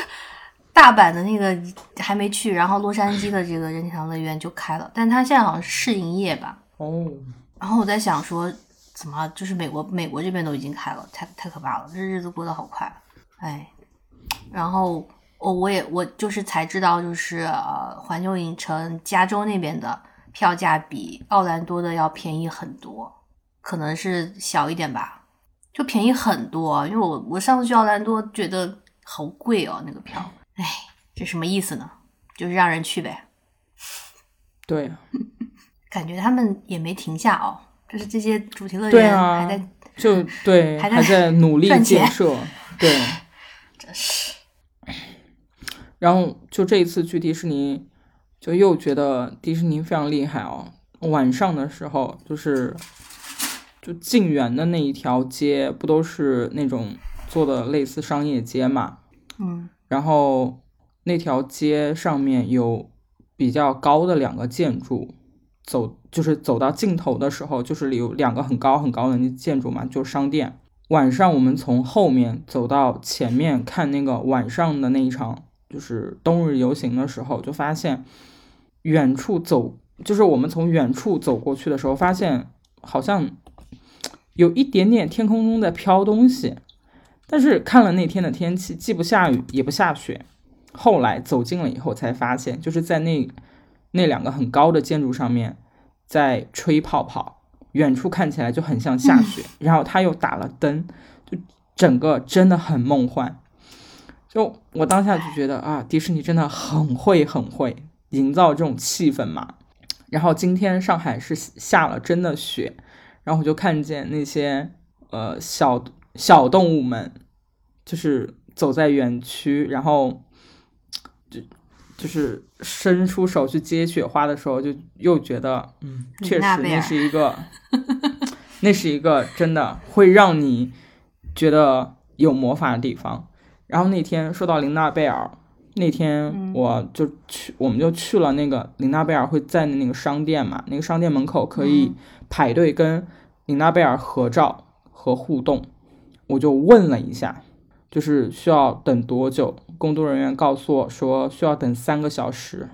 大阪的那个还没去，然后洛杉矶的这个任天堂乐园就开了，但它现在好像是试营业吧。哦，然后我在想说，怎么就是美国美国这边都已经开了，太太可怕了，这日子过得好快，哎。然后我我也我就是才知道，就是呃环球影城加州那边的票价比奥兰多的要便宜很多，可能是小一点吧，就便宜很多。因为我我上次去奥兰多觉得好贵哦，那个票，哎，这什么意思呢？就是让人去呗。对 *laughs* 感觉他们也没停下哦，就是这些主题乐园对啊还在，就对，还在还在努力建设，对。*laughs* 真是然后就这一次去迪士尼，就又觉得迪士尼非常厉害哦。晚上的时候，就是就静园的那一条街不都是那种做的类似商业街嘛？嗯然后那条街上面有比较高的两个建筑，走就是走到尽头的时候，就是有两个很高很高的那建筑嘛，就是商店。晚上我们从后面走到前面看那个晚上的那一场，就是冬日游行的时候，就发现远处走，就是我们从远处走过去的时候，发现好像有一点点天空中在飘东西，但是看了那天的天气，既不下雨也不下雪。后来走近了以后才发现，就是在那那两个很高的建筑上面在吹泡泡，远处看起来就很像下雪。然后他又打了灯，就整个真的很梦幻。就我当下就觉得啊，迪士尼真的很会很会营造这种气氛嘛。然后今天上海是下了真的雪，然后我就看见那些呃小小动物们，就是走在园区，然后就就是伸出手去接雪花的时候，就又觉得嗯，确实那是一个，*laughs* 那是一个真的会让你觉得有魔法的地方。然后那天说到林娜贝尔，那天嗯我就去，我们就去了那个林娜贝尔会在的那个商店嘛，那个商店门口可以嗯排队跟林娜贝尔合照和互动。我就问了一下，就是需要等多久？工作人员告诉我说需要等三个小时。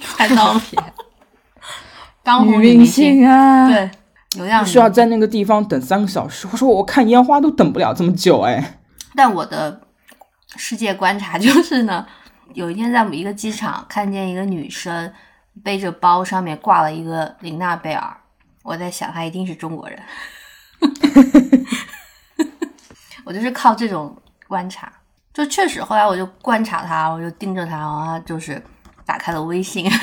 太到了，当明星，啊，对，流量需要在那个地方等三个小时。我说我看烟花都等不了这么久哎。但我的世界观察 *laughs* 就是呢，有一天在某一个机场看见一个女生背着包，上面挂了一个玲娜贝尔，我在想她一定是中国人。*laughs* 我就是靠这种观察，就确实后来我就观察他，我就盯着他，然后他就是打开了微信。*laughs*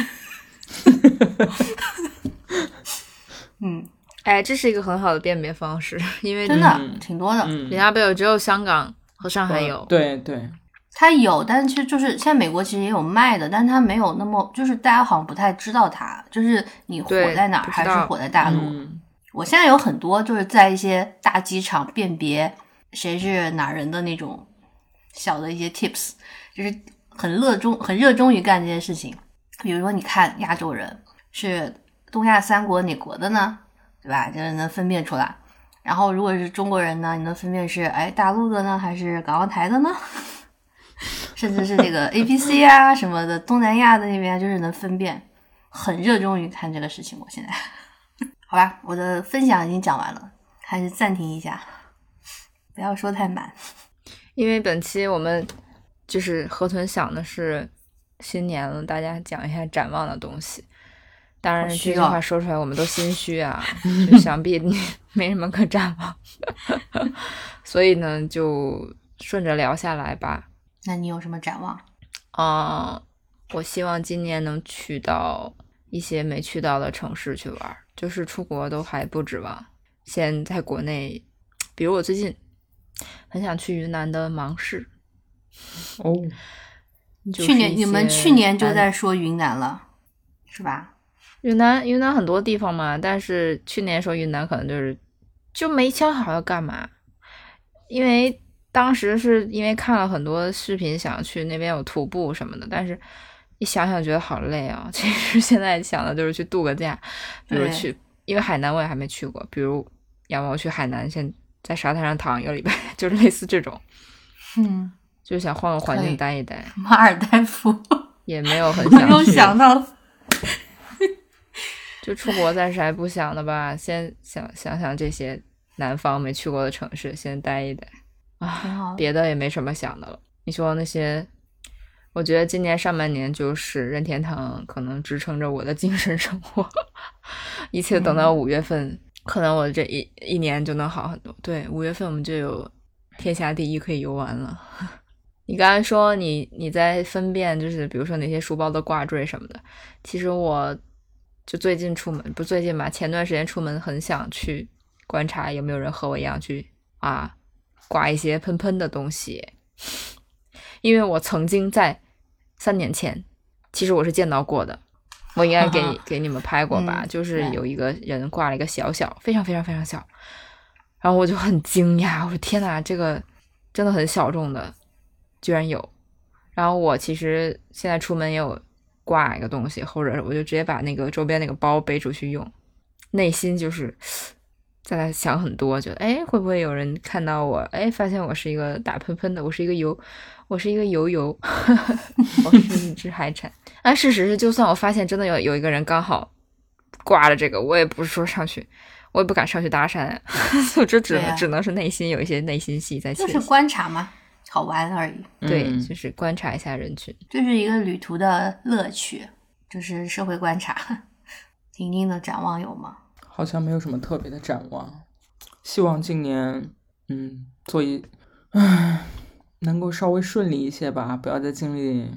嗯，*laughs* 哎，这是一个很好的辨别方式，因为真的、嗯挺多的。嗯琳，娜贝尔只有香港和上海有，对对，它有，但是其实就是现在美国其实也有卖的，但是它没有那么，就是大家好像不太知道它，就是你火在哪儿还是火在大陆。嗯我现在有很多就是在一些大机场辨别谁是哪人的那种小的一些 tips，就是很热衷很热衷于干这件事情。比如说，你看亚洲人是东亚三国哪国的呢？对吧？就是能分辨出来。然后如果是中国人呢，你能分辨是哎大陆的呢，还是港澳台的呢？*laughs* 甚至是这个 A P C 啊什么的，东南亚的那边就是能分辨，很热衷于看这个事情。我现在。*laughs* 好吧，我的分享已经讲完了，还是暂停一下，不要说太满。因为本期我们就是河豚想的是新年了，大家讲一下展望的东西。当然，这句话说出来我们都心虚啊，*laughs* 就想必你 *laughs* 没什么可展望的，所以呢，就顺着聊下来吧。那你有什么展望？嗯，我希望今年能去到一些没去到的城市去玩儿，就是出国都还不指望。先在国内，比如我最近很想去云南的芒市，哦，去年你们去年就在说云南了，是吧？云南，云南很多地方嘛，但是去年说云南可能就是就没想好要干嘛，因为当时是因为看了很多视频，想去那边有徒步什么的，但是一想想觉得好累啊。*laughs* 其实现在想的就是去度个假，比如去，因为海南我也还没去过，比如要么我去海南，先在沙滩上躺一个礼拜，*laughs* 就是类似这种，嗯，就想换个环境待一待，马尔代夫，也没有 *laughs* 很想去。想到，就出国暂时还不想的吧，先想想想这些南方没去过的城市，先待一待啊。别的也没什么想的了。你说那些，我觉得今年上半年就是任天堂可能支撑着我的精神生活，*laughs* 一切等到五月份，可能我这一一年就能好很多。对，五月份我们就有天下第一可以游玩了。*laughs* 你刚才说你你在分辨，就是比如说哪些书包的挂坠什么的，其实我就最近出门，不最近吧，前段时间出门很想去观察有没有人和我一样去啊挂一些喷喷的东西，*laughs* 因为我曾经在三年前，其实我是见到过的，我应该给你给你们拍过吧？嗯就是有一个人挂了一个小小，非常非常非常小，然后我就很惊讶，我说天哪，这个真的很小众的，居然有。然后我其实现在出门也有挂一个东西，或者我就直接把那个周边那个包背出去用，内心就是在那想很多，觉得哎会不会有人看到我？哎，发现我是一个打喷喷的，我是一个油，我是一个油油，*laughs* 我是一只海产。但事实是，就算我发现真的有有一个人刚好挂了这个，我也不是说上去，我也不敢上去搭讪，*laughs* 我这只能、只能是内心有一些内心戏在窃就是。观察嘛，好玩而已，对，嗯就是观察一下人群。就是一个旅途的乐趣，就是社会观察。*laughs* 婷婷的展望有吗？好像没有什么特别的展望，希望今年嗯做一，唉，能够稍微顺利一些吧，不要再经历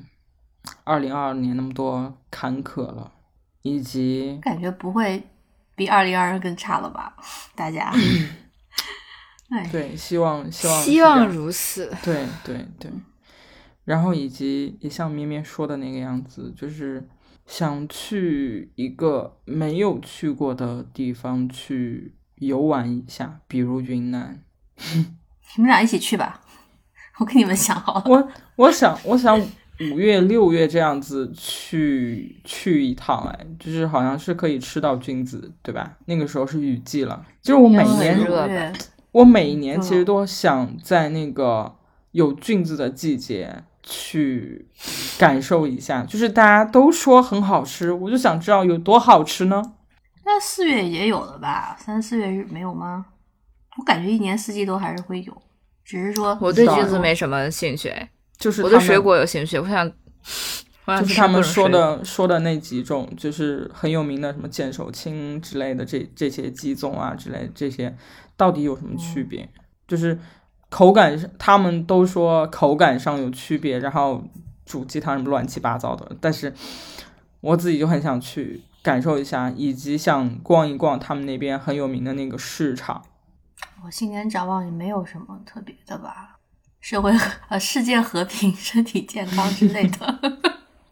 二零二二年那么多坎坷了，以及感觉不会比二零二二更差了吧？大家，*laughs* 哎，对，希望希望希望如此。对对对，然后以及也像绵绵说的那个样子，就是想去一个没有去过的地方去游玩一下，比如云南。*laughs* 你们俩一起去吧，我给你们想好了。我我想我想五月六月这样子去去一趟，哎，就是好像是可以吃到菌子，对吧？那个时候是雨季了，就是我每年我每一年嗯其实都想在那个有菌子的季节去感受一下，就是大家都说很好吃，我就想知道有多好吃呢？那四月也有了吧？三四月没有吗？我感觉一年四季都还是会有，只是说我对知道菌子没什么兴趣，哎就是我对水果有兴趣，我想，就是他们说的说的那几种，就是很有名的什么剑手青之类的这这些鸡枞啊之类的这些，到底有什么区别？就是口感上，他们都说口感上有区别，然后煮鸡汤什么乱七八糟的，但是我自己就很想去感受一下，以及想逛一逛他们那边很有名的那个市场。我新年展望也没有什么特别的吧，社会和呃世界和平、*laughs* 身体健康之类的。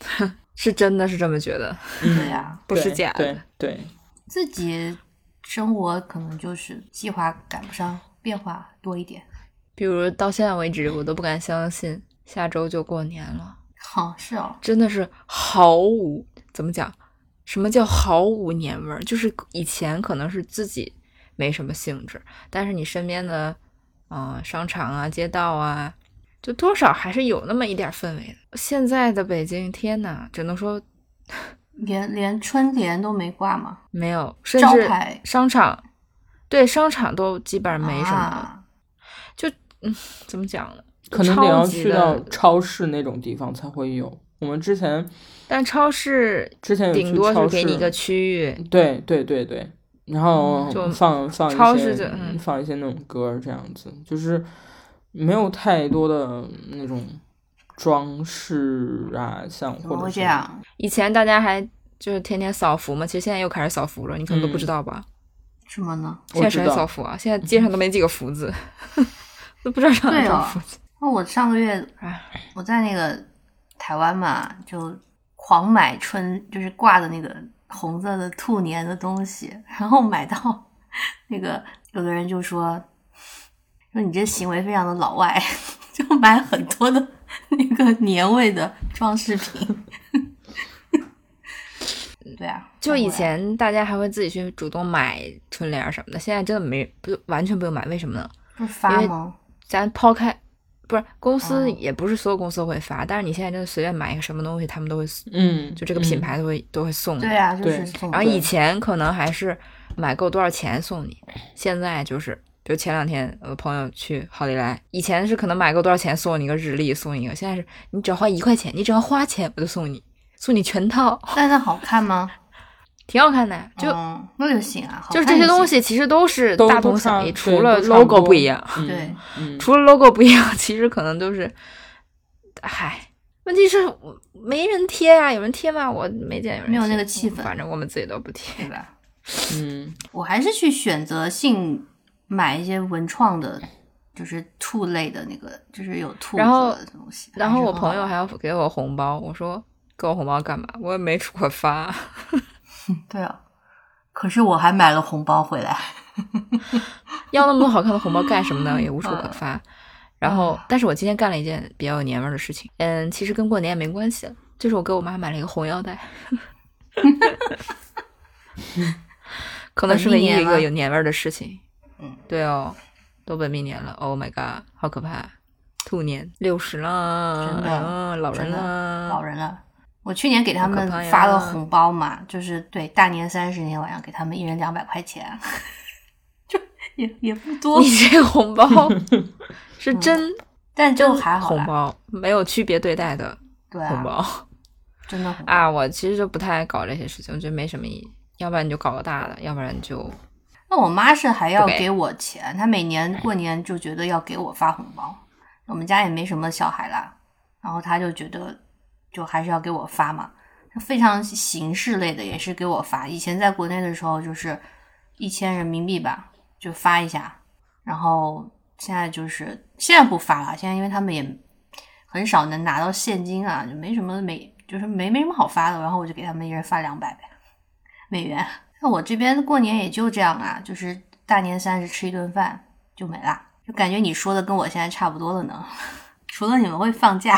*laughs* 是真的是这么觉得，*laughs* 对呀、不是对对假的。对，自己生活可能就是计划赶不上变化多一点。比如到现在为止，我都不敢相信下周就过年了，好、是哦，真的是毫无怎么讲？什么叫毫无年味儿？就是以前可能是自己没什么兴致，但是你身边的，啊、商场啊、街道啊，就多少还是有那么一点氛围的。现在的北京，天呐，只能说连连春联都没挂吗？没有，甚至招牌商场，对商场都基本上没什么就嗯怎么讲呢？可能得要去到超市那种地方才会有。我们之前但超市之前顶多是给你一个区域，对对对对，然后嗯就放放一些超市就嗯放一些那种歌儿这样子，就是没有太多的那种装饰啊，像或者这样？以前大家还就是天天扫福嘛，其实现在又开始扫福了，你可能都不知道吧？什么呢？现在谁还我知道扫福啊？现在街上都没几个福字，*laughs* 都不知道上哪找福字。那我上个月唉我在那个台湾嘛，就狂买春，就是挂的那个红色的兔年的东西，然后买到那个有的人就说说你这行为非常的老外，*laughs* 就买很多的那个年味的装饰品。*laughs* 对啊，就以前大家还会自己去主动买春联什么的，现在真的没不完全不用买，为什么呢？不是发吗？咱抛开，不是公司哦也不是所有公司都会发，但是你现在真的随便买一个什么东西，他们都会嗯，就这个品嗯牌都会、都会送你。对啊，就是送。然后以前可能还是买够多少钱送你，现在就是，比如前两天我的朋友去好利来，以前是可能买够多少钱送你一个日历，送你一个，现在是你只要花一块钱，你只要花钱我就送你，送你全套，那那好看吗？挺好看的。就、嗯、那就行啊，好就是看就行这些东西其实都是大同小异，除了 logo 不一样，嗯对，嗯，除了 logo 不一样，其实可能都是，嗨。问题是没人贴啊，有人贴吗？我没见有人贴，没有那个气氛反正我们自己都不贴。对吧？*laughs* 嗯我还是去选择性买一些文创的，就是兔类的那个，就是有兔子然后的东西。然后我朋友还要给我红包，我说给我红包干嘛？我也没处过发。*laughs* 对啊，可是我还买了红包回来。*laughs* 要那么多好看的红包干什么呢？也无处可发。然后，但是我今天干了一件比较有年味儿的事情。嗯，其实跟过年也没关系，就是我给我妈买了一个红腰带。可能是唯一一个有年味儿的事情。嗯，对哦，都本命年了。Oh my god，好可怕！兔年六十了，真的老人了，老人了。我去年给他们发了红包嘛，就是对大年三十那天晚上给他们一人两百块钱，就也也不多。你这个红包 *laughs* 是真，但就还好。红包没有区别对待的，对红包真的啊！我其实就不太爱搞这些事情，我觉得没什么意义。要不然你就搞个大的，要不然就……那我妈是还要给我钱，她每年过年就觉得要给我发红包。我们家也没什么小孩啦，然后她就觉得就还是要给我发嘛，非常形式类的也是给我发。以前在国内的时候就是一千人民币吧，就发一下，然后现在就是现在不发了，现在因为他们也很少能拿到现金啊，就没什么没就是没没什么好发的，然后我就给他们一人发两百呗。美元，那我这边过年也就这样啊，就是大年三十吃一顿饭就没了，就感觉你说的跟我现在差不多了呢。*laughs* 除了你们会放假，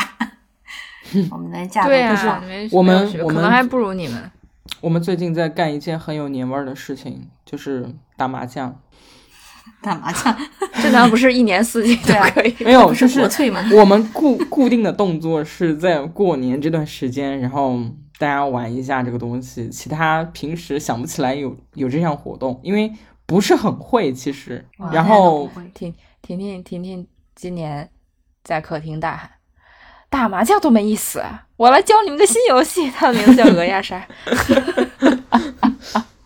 *laughs* 我们连假都不放。我们我们可能还不如你们。我们最近在干一件很有年味儿的事情，就是打麻将。*laughs* 打麻将，这难道不是一年四季都可以？*laughs* 没有，是国粹吗？我们固固定的动作是在过年这段时间，然后。大家玩一下这个东西，其他平时想不起来有有这项活动，因为不是很会其实。然后婷婷婷婷婷今年在客厅大喊：“打麻将多没意思！我来教你们个新游戏，它的名字叫鹅鸭杀。*laughs* ”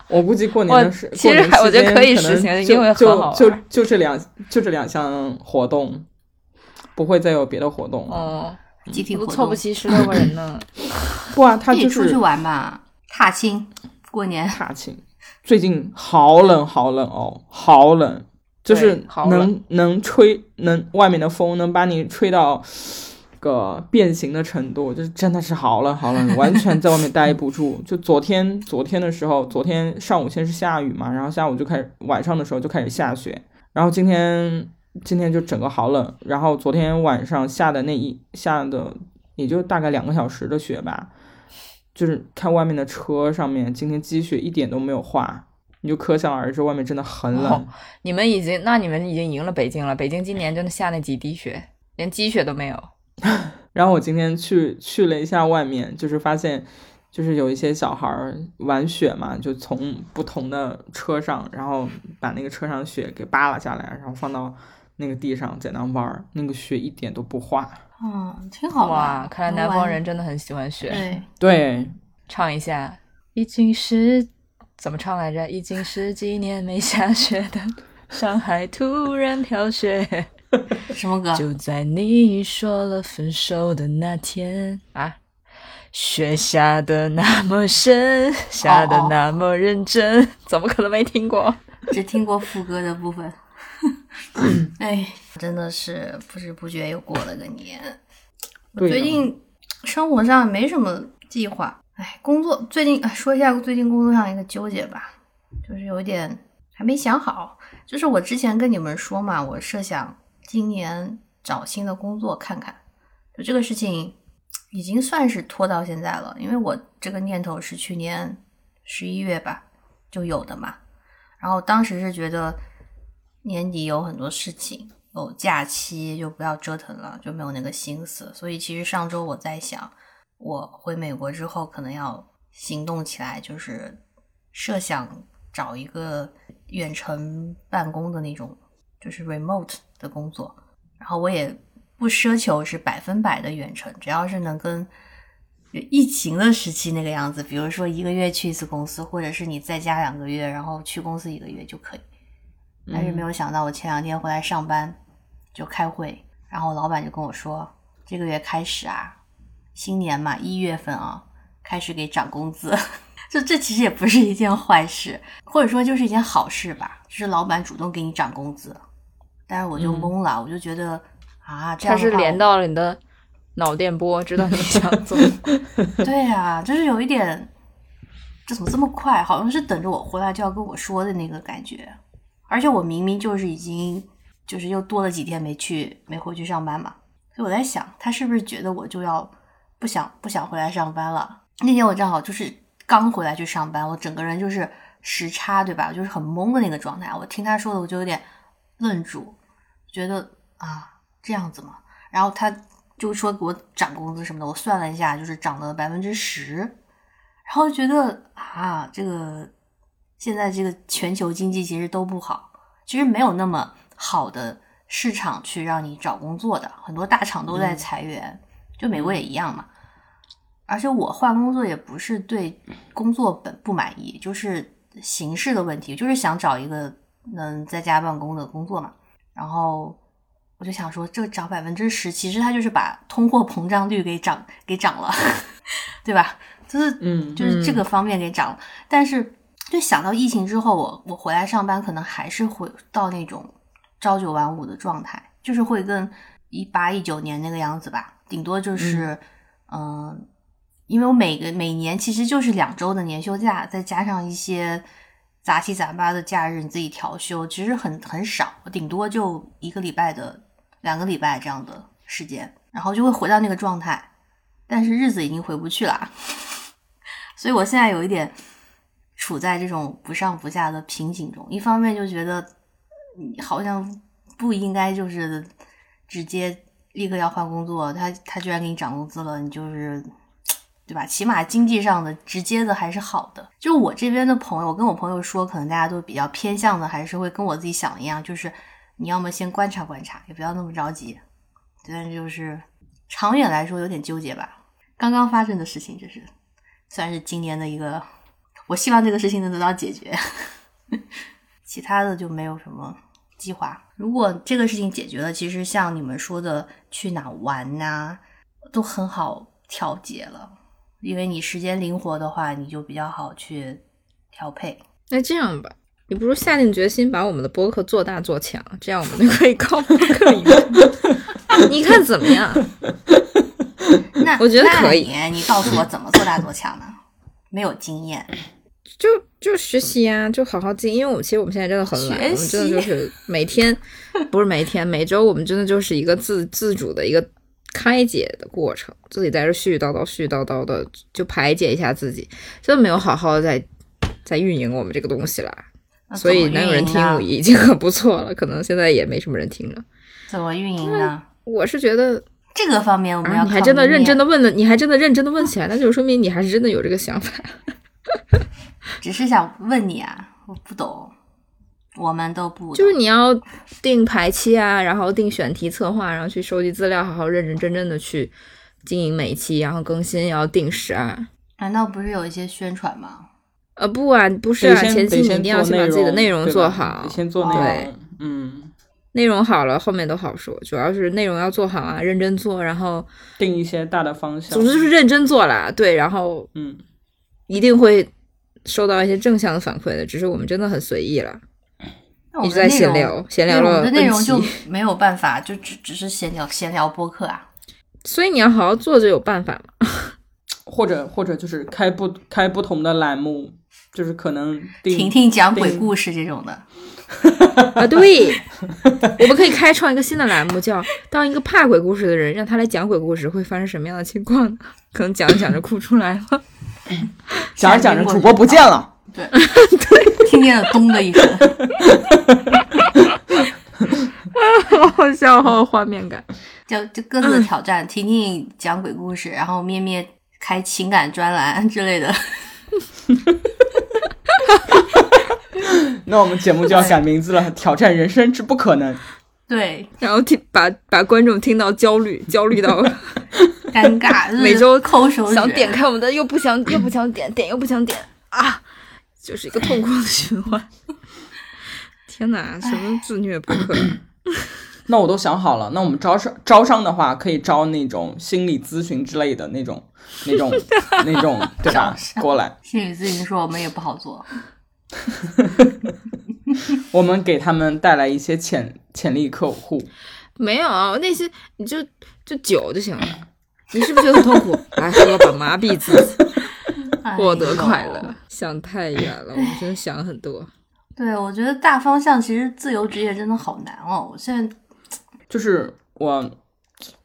我估计过年的时，其实我觉得可以实行，因为很好就就就这两就这两项活动，不会再有别的活动了。哦。集体活动凑不齐十六个人呢，不啊，他就是出去玩吧，踏青过年踏青。最近好冷好冷哦，好冷，就是能能吹能外面的风能把你吹到个变形的程度，就是真的是好冷好冷，完全在外面待不住。就昨天昨天的时候，昨天上午先是下雨嘛，然后下午就开始晚上的时候就开始下雪，然后今天。今天就整个好冷，然后昨天晚上下的那一下的也就大概两个小时的雪吧，就是看外面的车上面，今天积雪一点都没有化，你就可想而知外面真的很冷。你们已经，那你们已经赢了北京了，北京今年真的下那几滴雪，连积雪都没有。*laughs* 然后我今天去去了一下外面，就是发现。就是有一些小孩玩雪嘛，就从不同的车上，然后把那个车上雪给扒拉下来，然后放到那个地上在那玩，那个雪一点都不化。嗯，挺好哇！看来南方人真的很喜欢雪。对对，唱一下，已经是怎么唱来着？已经是几年没下雪的上海突然飘雪。*laughs* 什么歌？就在你说了分手的那天啊。雪下的那么深，下的那么认真，怎么可能没听过？只听过副歌的部分。*laughs* 哎，真的是不知不觉又过了个年。我最近生活上没什么计划。哎，工作最近说一下最近工作上一个纠结吧，就是有点还没想好。就是我之前跟你们说嘛，我设想今年找新的工作看看，就这个事情。已经算是拖到现在了，因为我这个念头是去年十一月吧就有的嘛。然后当时是觉得年底有很多事情，有假期就不要折腾了，就没有那个心思。所以其实上周我在想，我回美国之后可能要行动起来，就是设想找一个远程办公的那种，就是 remote 的工作。然后我也。不奢求是百分百的远程，只要是能跟疫情的时期那个样子，比如说一个月去一次公司，或者是你在家两个月，然后去公司一个月就可以。但是没有想到，我前两天回来上班就开会，然后老板就跟我说，这个月开始啊，新年嘛，一月份啊，开始给涨工资。*laughs* 就这其实也不是一件坏事，或者说就是一件好事吧，就是老板主动给你涨工资。但是我就懵了，我就觉得。啊，这样它是连到了你的脑电波，知道你想做。*laughs* 对啊，就是有一点，这怎么这么快？好像是等着我回来就要跟我说的那个感觉。而且我明明就是已经，就是又多了几天没去，没回去上班嘛。所以我在想，他是不是觉得我就要不想不想回来上班了？那天我正好就是刚回来去上班，我整个人就是时差，对吧？就是很懵的那个状态。我听他说的，我就有点愣住，觉得啊这样子嘛。然后他就说给我涨工资什么的，我算了一下，就是涨了百分之十。然后觉得啊，这个现在这个全球经济其实都不好，其实没有那么好的。市场去让你找工作的很多大厂都在裁员，就美国也一样嘛。而且我换工作也不是对工作本不满意，就是形式的问题，就是想找一个能在家办公的工作嘛。然后我就想说，这个涨百分之十，其实它就是把通货膨胀率给涨给涨了，*laughs* 对吧？就是嗯，就是这个方面给涨了。但是就想到疫情之后，我我回来上班，可能还是会到那种。朝九晚五的状态，就是会跟一八一九年那个样子吧，顶多就是，嗯，因为我每个每年其实就是两周的年休假，再加上一些杂七杂八的假日，你自己调休，其实很很少，顶多就一个礼拜的两个礼拜这样的时间，然后就会回到那个状态，但是日子已经回不去了，*laughs* 所以我现在有一点处在这种不上不下的瓶颈中，一方面就觉得。好像不应该就是直接立刻要换工作，他他居然给你涨工资了，你就是对吧？起码经济上的直接的还是好的。就我这边的朋友，我跟我朋友说，可能大家都比较偏向的，还是会跟我自己想的一样，就是你要么先观察观察，也不要那么着急。但就是长远来说有点纠结吧。刚刚发生的事情，就是算是今年的一个，我希望这个事情能得到解决。*laughs* 其他的就没有什么计划。如果这个事情解决了，其实像你们说的去哪玩呐，都很好调节了。因为你时间灵活的话，你就比较好去调配。那这样吧，你不如下定决心把我们的播客做大做强，这样我们就可以靠播客赢。*laughs* 你看怎么样？那我觉得可以。你告诉我怎么做大做强呢？没有经验。就就学习呀，就好好进，因为我其实我们现在真的很懒，我们真的就是每天不是每天每周，我们真的就是一个自自主的一个开解的过程，自己在这絮絮叨叨絮絮叨叨的就排解一下自己，真的没有好好的在在运营我们这个东西了，所以能有人听已经很不错了，可能现在也没什么人听了。怎么运营呢？我是觉得这个方面我们要你还真的认真的问了，你还真的认真的问起来，那就说明你还是真的有这个想法。只是想问你啊，我不懂，我们都不就是你要定排期啊，然后定选题策划，然后去收集资料，好好认认真真的去经营每一期，然后更新要定时啊。难道不是有一些宣传吗？呃，不啊，不是啊，前期你一定要先把自己的内容做好，先做内容，嗯，内容好了，后面都好说。主要是内容要做好啊，认真做，然后定一些大的方向。总之就是认真做啦，对，然后嗯，一定会。收到一些正向的反馈的，只是我们真的很随意了，一直在闲聊，闲聊了。我的内容就没有办法，就只只是闲聊，闲聊播客啊。*laughs* 所以你要好好做，就有办法嘛。*laughs* 或者或者就是开不开不同的栏目，就是可能婷婷讲鬼故事这种的 *laughs* 啊。对，我们可以开创一个新的栏目，叫“当一个怕鬼故事的人，让他来讲鬼故事，会发生什么样的情况呢？”可能讲着讲着哭出来了。讲着讲着，主播不见了。对对，*laughs* 听见了咚的一声，好好笑，好有画面感。就就各自的挑战，听听讲鬼故事，然后咩咩开情感专栏之类的。那我们节目就要改名字了，挑战人生之不可能。对，然后听把把观众听到焦虑，焦虑到。尴尬，*laughs* 每周抠手想点开我们的，又不想，又不想点，点又不想点啊，就是一个痛苦的循环。*laughs* 天哪，什么自虐不可？那我都想好了，那我们招商招商的话，可以招那种心理咨询之类的那种、那种、*laughs* 那种，对吧？过来，心理咨询说我们也不好做，*laughs* 我们给他们带来一些潜潜力客户。没有那些，你就就酒就行了。你是不是觉得很痛苦？来喝吧，麻痹自己，哎获得快乐。想太远了，*laughs* 我们真的想很多。对，我觉得大方向其实自由职业真的好难哦。我现在就是我，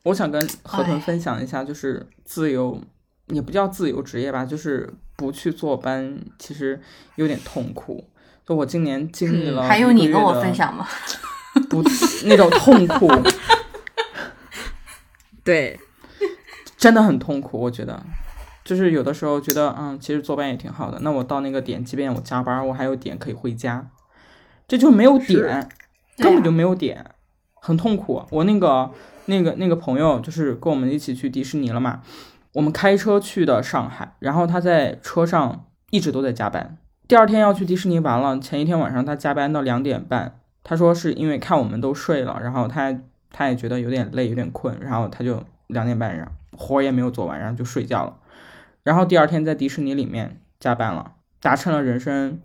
我想跟河豚哎分享一下，就是自由，也不叫自由职业吧，就是不去坐班，其实有点痛苦。就我今年经历了、嗯还有你跟我分，享吗？*laughs* 不那种痛苦，*laughs* 对，真的很痛苦。我觉得，就是有的时候觉得，嗯，其实坐班也挺好的。那我到那个点，即便我加班，我还有点可以回家，这就没有点，根本就没有点，很痛苦。我那个那个那个朋友就是跟我们一起去迪士尼了嘛，我们开车去的上海，然后他在车上一直都在加班。第二天要去迪士尼玩了，前一天晚上他加班到两点半，他说是因为看我们都睡了，然后他他也觉得有点累，有点困，然后他就两点半然后活也没有做完，然后就睡觉了。然后第二天在迪士尼里面加班了，达成了人生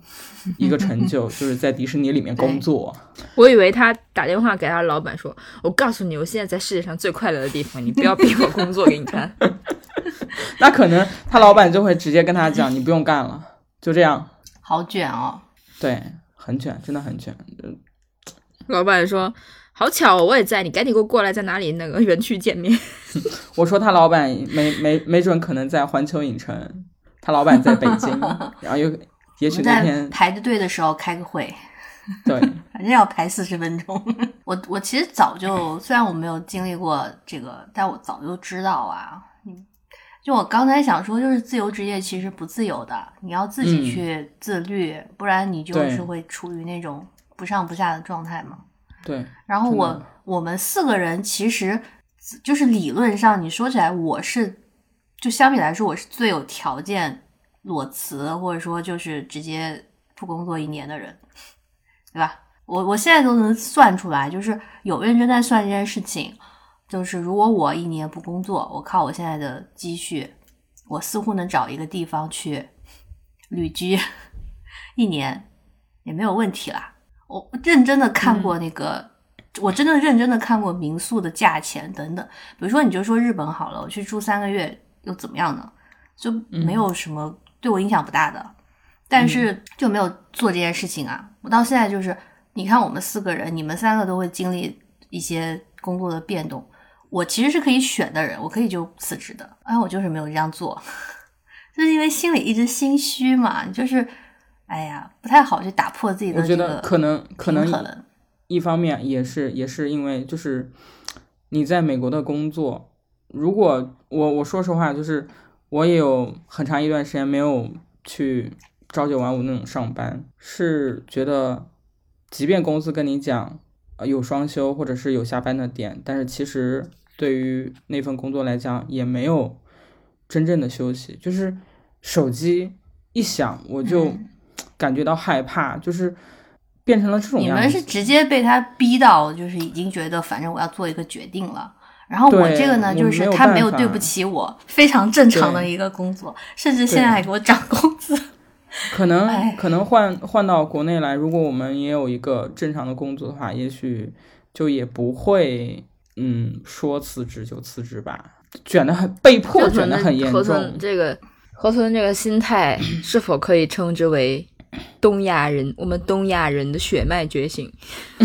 一个成就，*laughs* 就是在迪士尼里面工作。我以为他打电话给他老板说：“我告诉你，我现在在世界上最快乐的地方，你不要逼我工作给你看。*laughs* *laughs* 那可能他老板就会直接跟他讲，你不用干了，就这样。好卷哦。对，很卷，真的很卷。”老板说：“好巧哦，我也在，你赶紧给我过来，在哪里那个园区见面。*laughs* 我说他老板没没没准可能在环球影城，他老板在北京，*laughs* 然后又也许在那天排着队的时候开个会，对，*laughs* 反正要排四十分钟。我我其实早就，虽然我没有经历过这个，但我早就知道啊。嗯，就我刚才想说，就是自由职业其实不自由的，你要自己嗯去自律，不然你就是会处于那种不上不下的状态嘛。对，然后我我们四个人其实就是理论上，你说起来，我是就相比来说，我是最有条件裸辞，或者说就是直接不工作一年的人，对吧？我我现在都能算出来，就是有认真在算这件事情，就是如果我一年不工作，我靠我现在的积蓄，我似乎能找一个地方去旅居 *laughs* 一年也没有问题啦。我认真的看过那个，我真的认真的看过民宿的价钱等等。比如说，你就说日本好了，我去住三个月又怎么样呢？就没有什么、对我影响不大的，但是就没有做这件事情啊。我到现在就是，你看我们四个人，你们三个都会经历一些工作的变动。我其实是可以选的人，我可以就辞职的，哎，我就是没有这样做，*laughs* 就是因为心里一直心虚嘛，就是，哎呀，不太好去打破自己的我觉得可能可能一方面也是也是因为就是你在美国的工作，如果我我说实话，就是我也有很长一段时间没有去朝九晚五那种上班，是觉得即便公司跟你讲呃有双休或者是有下班的点，但是其实对于那份工作来讲也没有真正的休息，就是手机一响我就嗯感觉到害怕，就是变成了这种你样子。们是直接被他逼到，就是已经觉得反正我要做一个决定了。然后我这个呢，就是他没有对不起我，非常正常的一个工作，甚至现在还给我涨工资。*laughs* 可能哎可能换换到国内来，如果我们也有一个正常的工作的话，也许就也不会嗯说辞职就辞职吧，卷的很被迫河卷的很严河豚重。这个河豚这个心态是否可以称之为东亚人？我们东亚人的血脉觉醒，*laughs*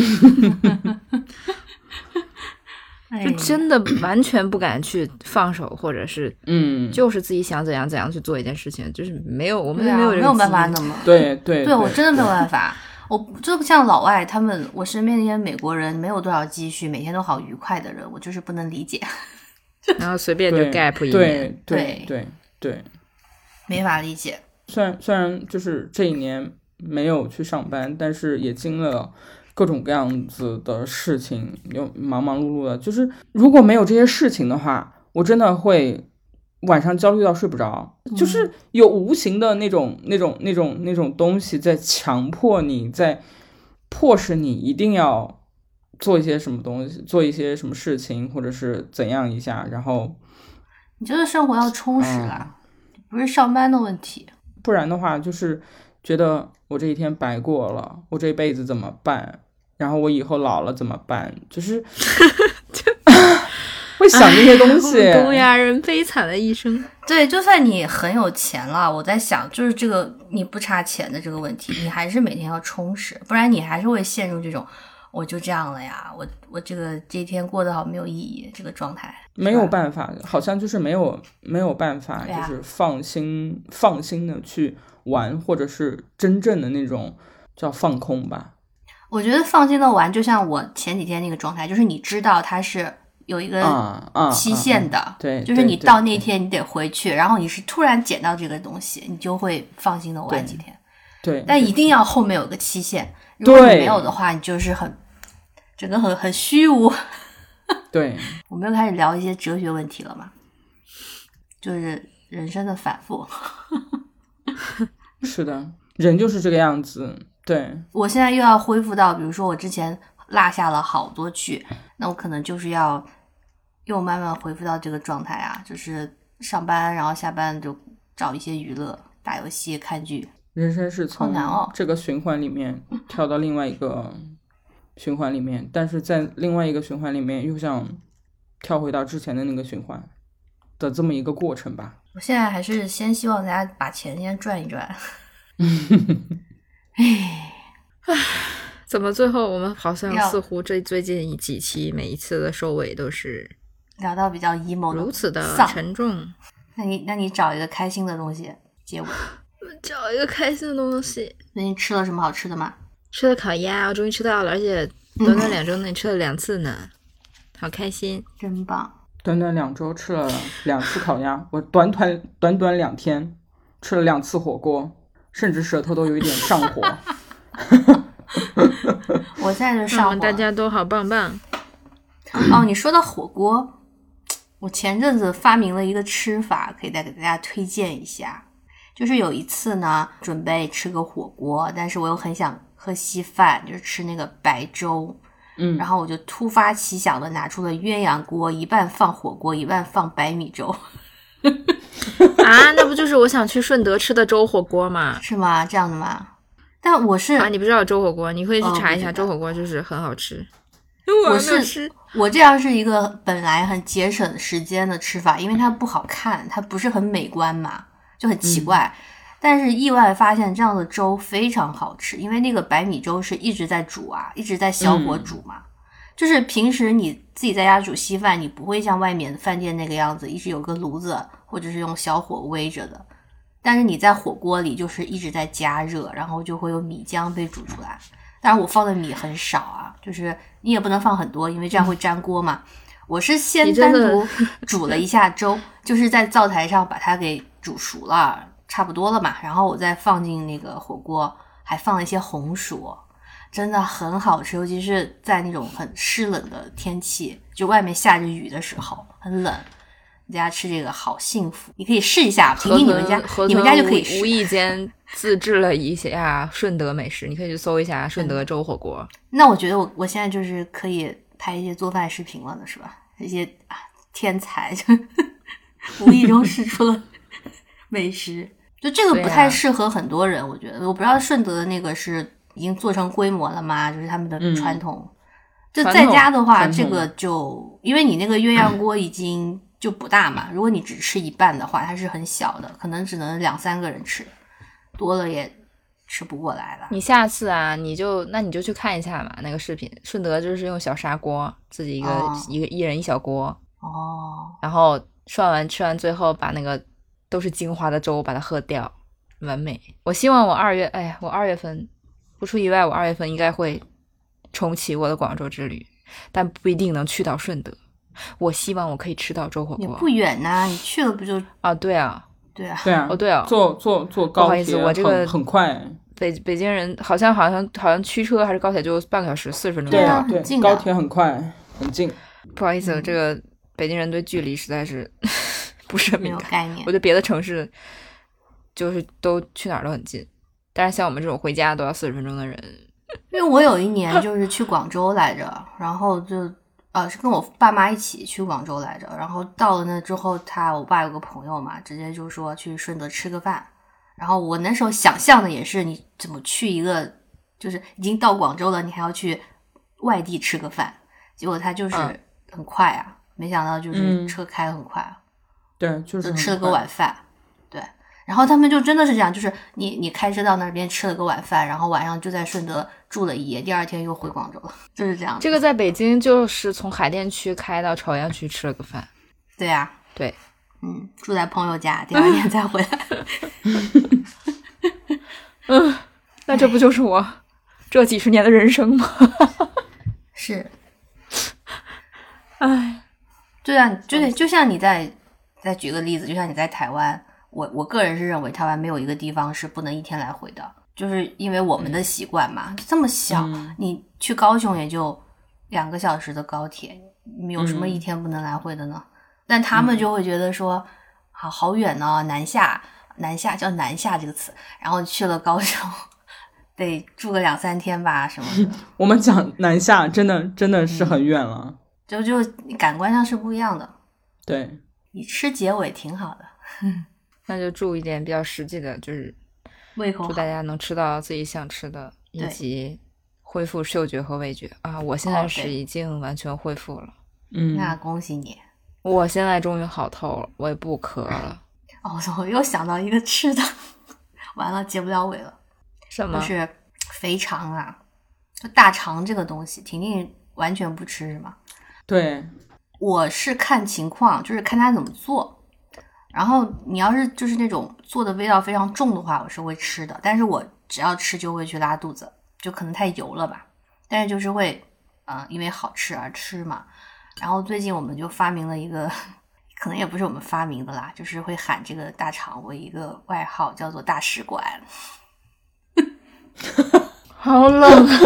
哎就真的完全不敢去放手，或者是嗯，就是自己想怎样怎样去做一件事情，就是没有我们没有这个没有办法那么。对对对我真的没有办法。我就不像老外他们，我身边那些美国人没有多少积蓄，每天都好愉快的人，我就是不能理解，*laughs* 然后随便就对 gap 一年，对对对对对。没法理解。虽然虽然就是这一年没有去上班，但是也经历了各种各样子的事情，又忙忙碌碌的。就是如果没有这些事情的话，我真的会晚上焦虑到睡不着，就是有无形的那种、那种、那种、那种东西在强迫你，在迫使你一定要做一些什么东西，做一些什么事情，或者是怎样一下，然后你觉得生活要充实啦，不是上班的问题。不然的话，就是觉得我这一天白过了，我这一辈子怎么办？然后我以后老了怎么办？就是，*laughs* 我 *laughs* 会想这些东西。*laughs* 东亚人悲惨的一生。对，就算你很有钱了，我在想，就是这个你不差钱的这个问题，你还是每天要充实，不然你还是会陷入这种我就这样了呀，我我这个这一天过得好没有意义这个状态。没有办法，好像就是没有没有办法，啊就是放心放心的去玩，或者是真正的那种叫放空吧。我觉得放心的玩，就像我前几天那个状态，就是你知道它是有一个期啊限的，对，就是你到那天你得回去，然后你是突然捡到这个东西，你就会放心的玩几天。对，但一定要后面有个期限，如果你没有的话，你就是很整个很很虚无。*laughs* 对我们又开始聊一些哲学问题了嘛，就是人生的反复。*laughs* 是的，人就是这个样子。对，我现在又要恢复到，比如说我之前落下了好多剧，那我可能就是要又慢慢恢复到这个状态啊，就是上班，然后下班就找一些娱乐，打游戏、看剧。人生是从这个循环里面跳到另外一个循环里面，但是在另外一个循环里面又想跳回到之前的那个循环的这么一个过程吧。我现在还是先希望大家把钱先赚一赚。怎么最后我们好像似乎这最近几期每一次的收尾都是聊到比较 emo 的，如此的。沉重？那你那你找一个开心的东西结尾。*laughs* 找一个开心的东西。那你吃了什么好吃的吗？吃了烤鸭，我终于吃到了，而且短短两周内吃了两次呢，好开心！真棒！短短两周吃了两次烤鸭，我短短短短两天吃了两次火锅，甚至舌头都有一点上火。*laughs* 我现在就让我上火们大家都好棒棒。哦，你说到火锅，我前阵子发明了一个吃法，可以再给大家推荐一下。就是有一次呢，准备吃个火锅，但是我又很想喝稀饭，就是吃那个白粥。嗯然后我就突发奇想的拿出了鸳鸯锅，一半放火锅，一半放白米粥，*laughs* 啊，那不就是我想去顺德吃的粥火锅吗？是吗？这样的吗？但我是、啊，你不知道粥火锅，你可以去哦查一下，粥火锅就是很好吃。我是吃，我这样是一个本来很节省时间的吃法，因为它不好看，它不是很美观嘛，就很奇怪。但是意外发现这样的粥非常好吃，因为那个白米粥是一直在煮啊，一直在小火煮嘛。就是平时你自己在家煮稀饭，你不会像外面饭店那个样子，一直有个炉子或者是用小火煨着的。但是你在火锅里就是一直在加热，然后就会有米浆被煮出来。当然我放的米很少啊，就是你也不能放很多，因为这样会粘锅嘛。我是先单独煮了一下粥，就是在灶台上把它给煮熟了，差不多了嘛，然后我再放进那个火锅，还放了一些红薯，真的很好吃，尤其是在那种很湿冷的天气，就外面下着雨的时候，很冷，大家吃这个好幸福。你可以试一下，平河平你们家你们家就可以试无无。意间自制了一下顺德美食，你可以去搜一下顺德粥火锅。那我觉得我我现在就是可以拍一些做饭视频了呢，是吧？一些啊天才就 *laughs* 无意中试出了美食，就这个不太适合很多人，我觉得。我不知道顺德的那个是已经做成规模了吗？就是他们的嗯传统。就在家的话，这个就因为你那个鸳鸯锅已经就不大嘛，如果你只吃一半的话，它是很小的，可能只能两三个人吃，多了也吃不过来了。你下次啊，你就那你就去看一下嘛，那个视频。顺德就是用小砂锅，自己一个、哦一个一人一小锅，哦，然后涮完吃完，最后把那个都是精华的粥把它喝掉，完美。我希望我二月，哎呀，我二月份不出意外，我二月份应该会重启我的广州之旅，但不一定能去到顺德。我希望我可以吃到粥火锅也不远呐、你去了不就啊！对啊，对啊？对啊，哦对啊，坐坐坐高铁不好意思铁我这个很很快。北北京人好像好像好像驱车还是高铁就半个小时四十分钟就对。啊对，高铁很快，很近。不好意思，嗯这个北京人对距离实在是不是很没敏感。有概念我。觉得别的城市就是都去哪儿都很近，但是像我们这种回家都要四十分钟的人，因为我有一年 *laughs* 就是去广州来着，然后就呃是跟我爸妈一起去广州来着，然后到了那之后，他我爸有个朋友嘛，直接就说去顺德吃个饭，然后我那时候想象的也是你怎么去一个就是已经到广州了，你还要去外地吃个饭，结果他就是嗯很快啊，没想到就是嗯车开的很快，对，就是就吃了个晚饭。对，然后他们就真的是这样，就是你你开车到那边吃了个晚饭，然后晚上就在顺德住了一夜，第二天又回广州了，就是这样。这个在北京就是从海淀区开到朝阳区吃了个饭。对呀、对，嗯，住在朋友家，第二天再回来。*laughs* 嗯那这不就是我这几十年的人生吗？*laughs* 是，唉，对啊，就就像你在再举个例子，就像你在台湾，我我个人是认为台湾没有一个地方是不能一天来回的，就是因为我们的习惯嘛，这么小，嗯。你去高雄也就两个小时的高铁，你有什么嗯。一天不能来回的呢？但他们就会觉得说，好好远哦，南下，南下叫南下这个词，然后去了高雄，*laughs* 得住个两三天吧什么的，*laughs* 我们讲南下，真的真的是很远了。就就感官上是不一样的。对，以吃结尾挺好的，*laughs* 那就注一点比较实际的，就是胃口好祝大。家能吃到自己想吃的，以对及恢复嗅觉和味觉啊！我现在是已经完全恢复了，嗯，那恭喜你！我现在终于好透了，我也不咳了。哦，我又想到一个吃的，*laughs* 完了结不了尾了，什么？就是肥肠啊，就大肠这个东西，婷婷完全不吃是吗？对，我是看情况，就是看他怎么做。然后你要是就是那种做的味道非常重的话，我是会吃的。但是我只要吃就会去拉肚子，就可能太油了吧。但是就是会，嗯、因为好吃而吃嘛。然后最近我们就发明了一个，*laughs* 可能也不是我们发明的啦，就是会喊这个大肠为一个外号，叫做大使馆。*laughs* 好冷啊！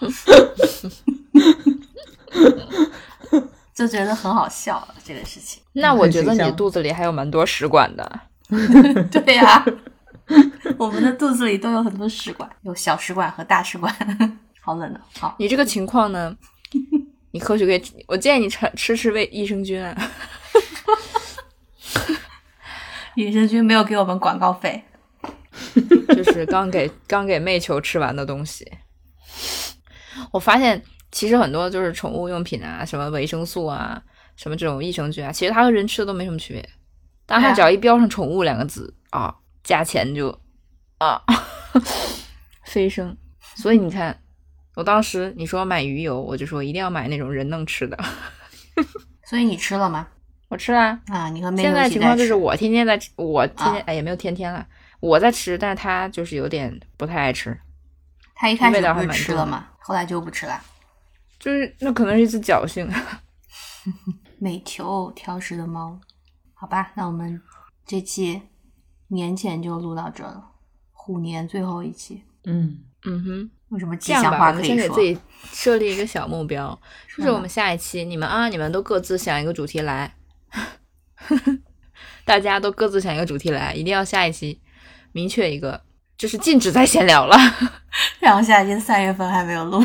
*laughs* *laughs* 就觉得很好笑了这个事情。*laughs* 那我觉得你肚子里还有蛮多食管的。*laughs* 对呀、我们的肚子里都有很多食管，有小食管和大食管。好冷啊！好，你这个情况呢？你或许可以，我建议你吃吃吃胃益生菌啊。益生菌没有给我们广告费。就是刚给刚给妹球吃完的东西。我发现其实很多就是宠物用品啊，什么维生素啊，什么这种益生菌啊，其实它和人吃的都没什么区别。但它只要一标上“宠物”两个字啊，价钱就啊飞升。所以你看，我当时你说买鱼油，我就说一定要买那种人能吃的。所以你吃了吗？我吃了，啊，你和妹现在妹现在情况就是我天天在吃，我天天、啊哎也没有天天了，我在吃，但是他就是有点不太爱吃，他一开始味道不吃了吗？后来就不吃了。就是那可能是一次侥幸。*laughs* 美球挑食的猫，好吧，那我们这期年前就录到这了，虎年最后一期，嗯，嗯哼，有什么吉这样吧，祥话可我们先？给自己设立一个小目标，就是我们下一期你们啊，你们都各自想一个主题来，*laughs* 大家都各自想一个主题来，一定要下一期明确一个，就是禁止再闲聊了。*laughs* 然后下一期三月份还没有录，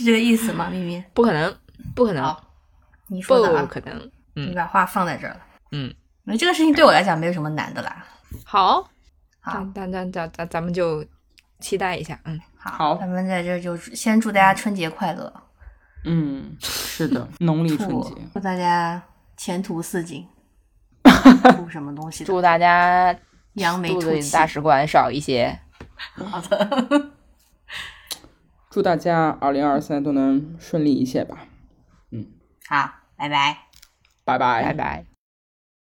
是这个意思吗？咪咪，不可能，不可能，好，你说的啊，不可能。嗯你把话放在这儿了。嗯，那这个事情对我来讲没有什么难的啦。好，好，那那那咱咱咱们就期待一下。嗯，好，咱们在这就先祝大家春节快乐，嗯，是的，*laughs* 农历春祝节，祝大家前途似锦，*laughs* 祝什么东西？祝大家扬眉吐气。大使馆少一些。好的，*laughs* 祝大家二零二三都能顺利一些吧，嗯好，拜拜。拜拜拜拜。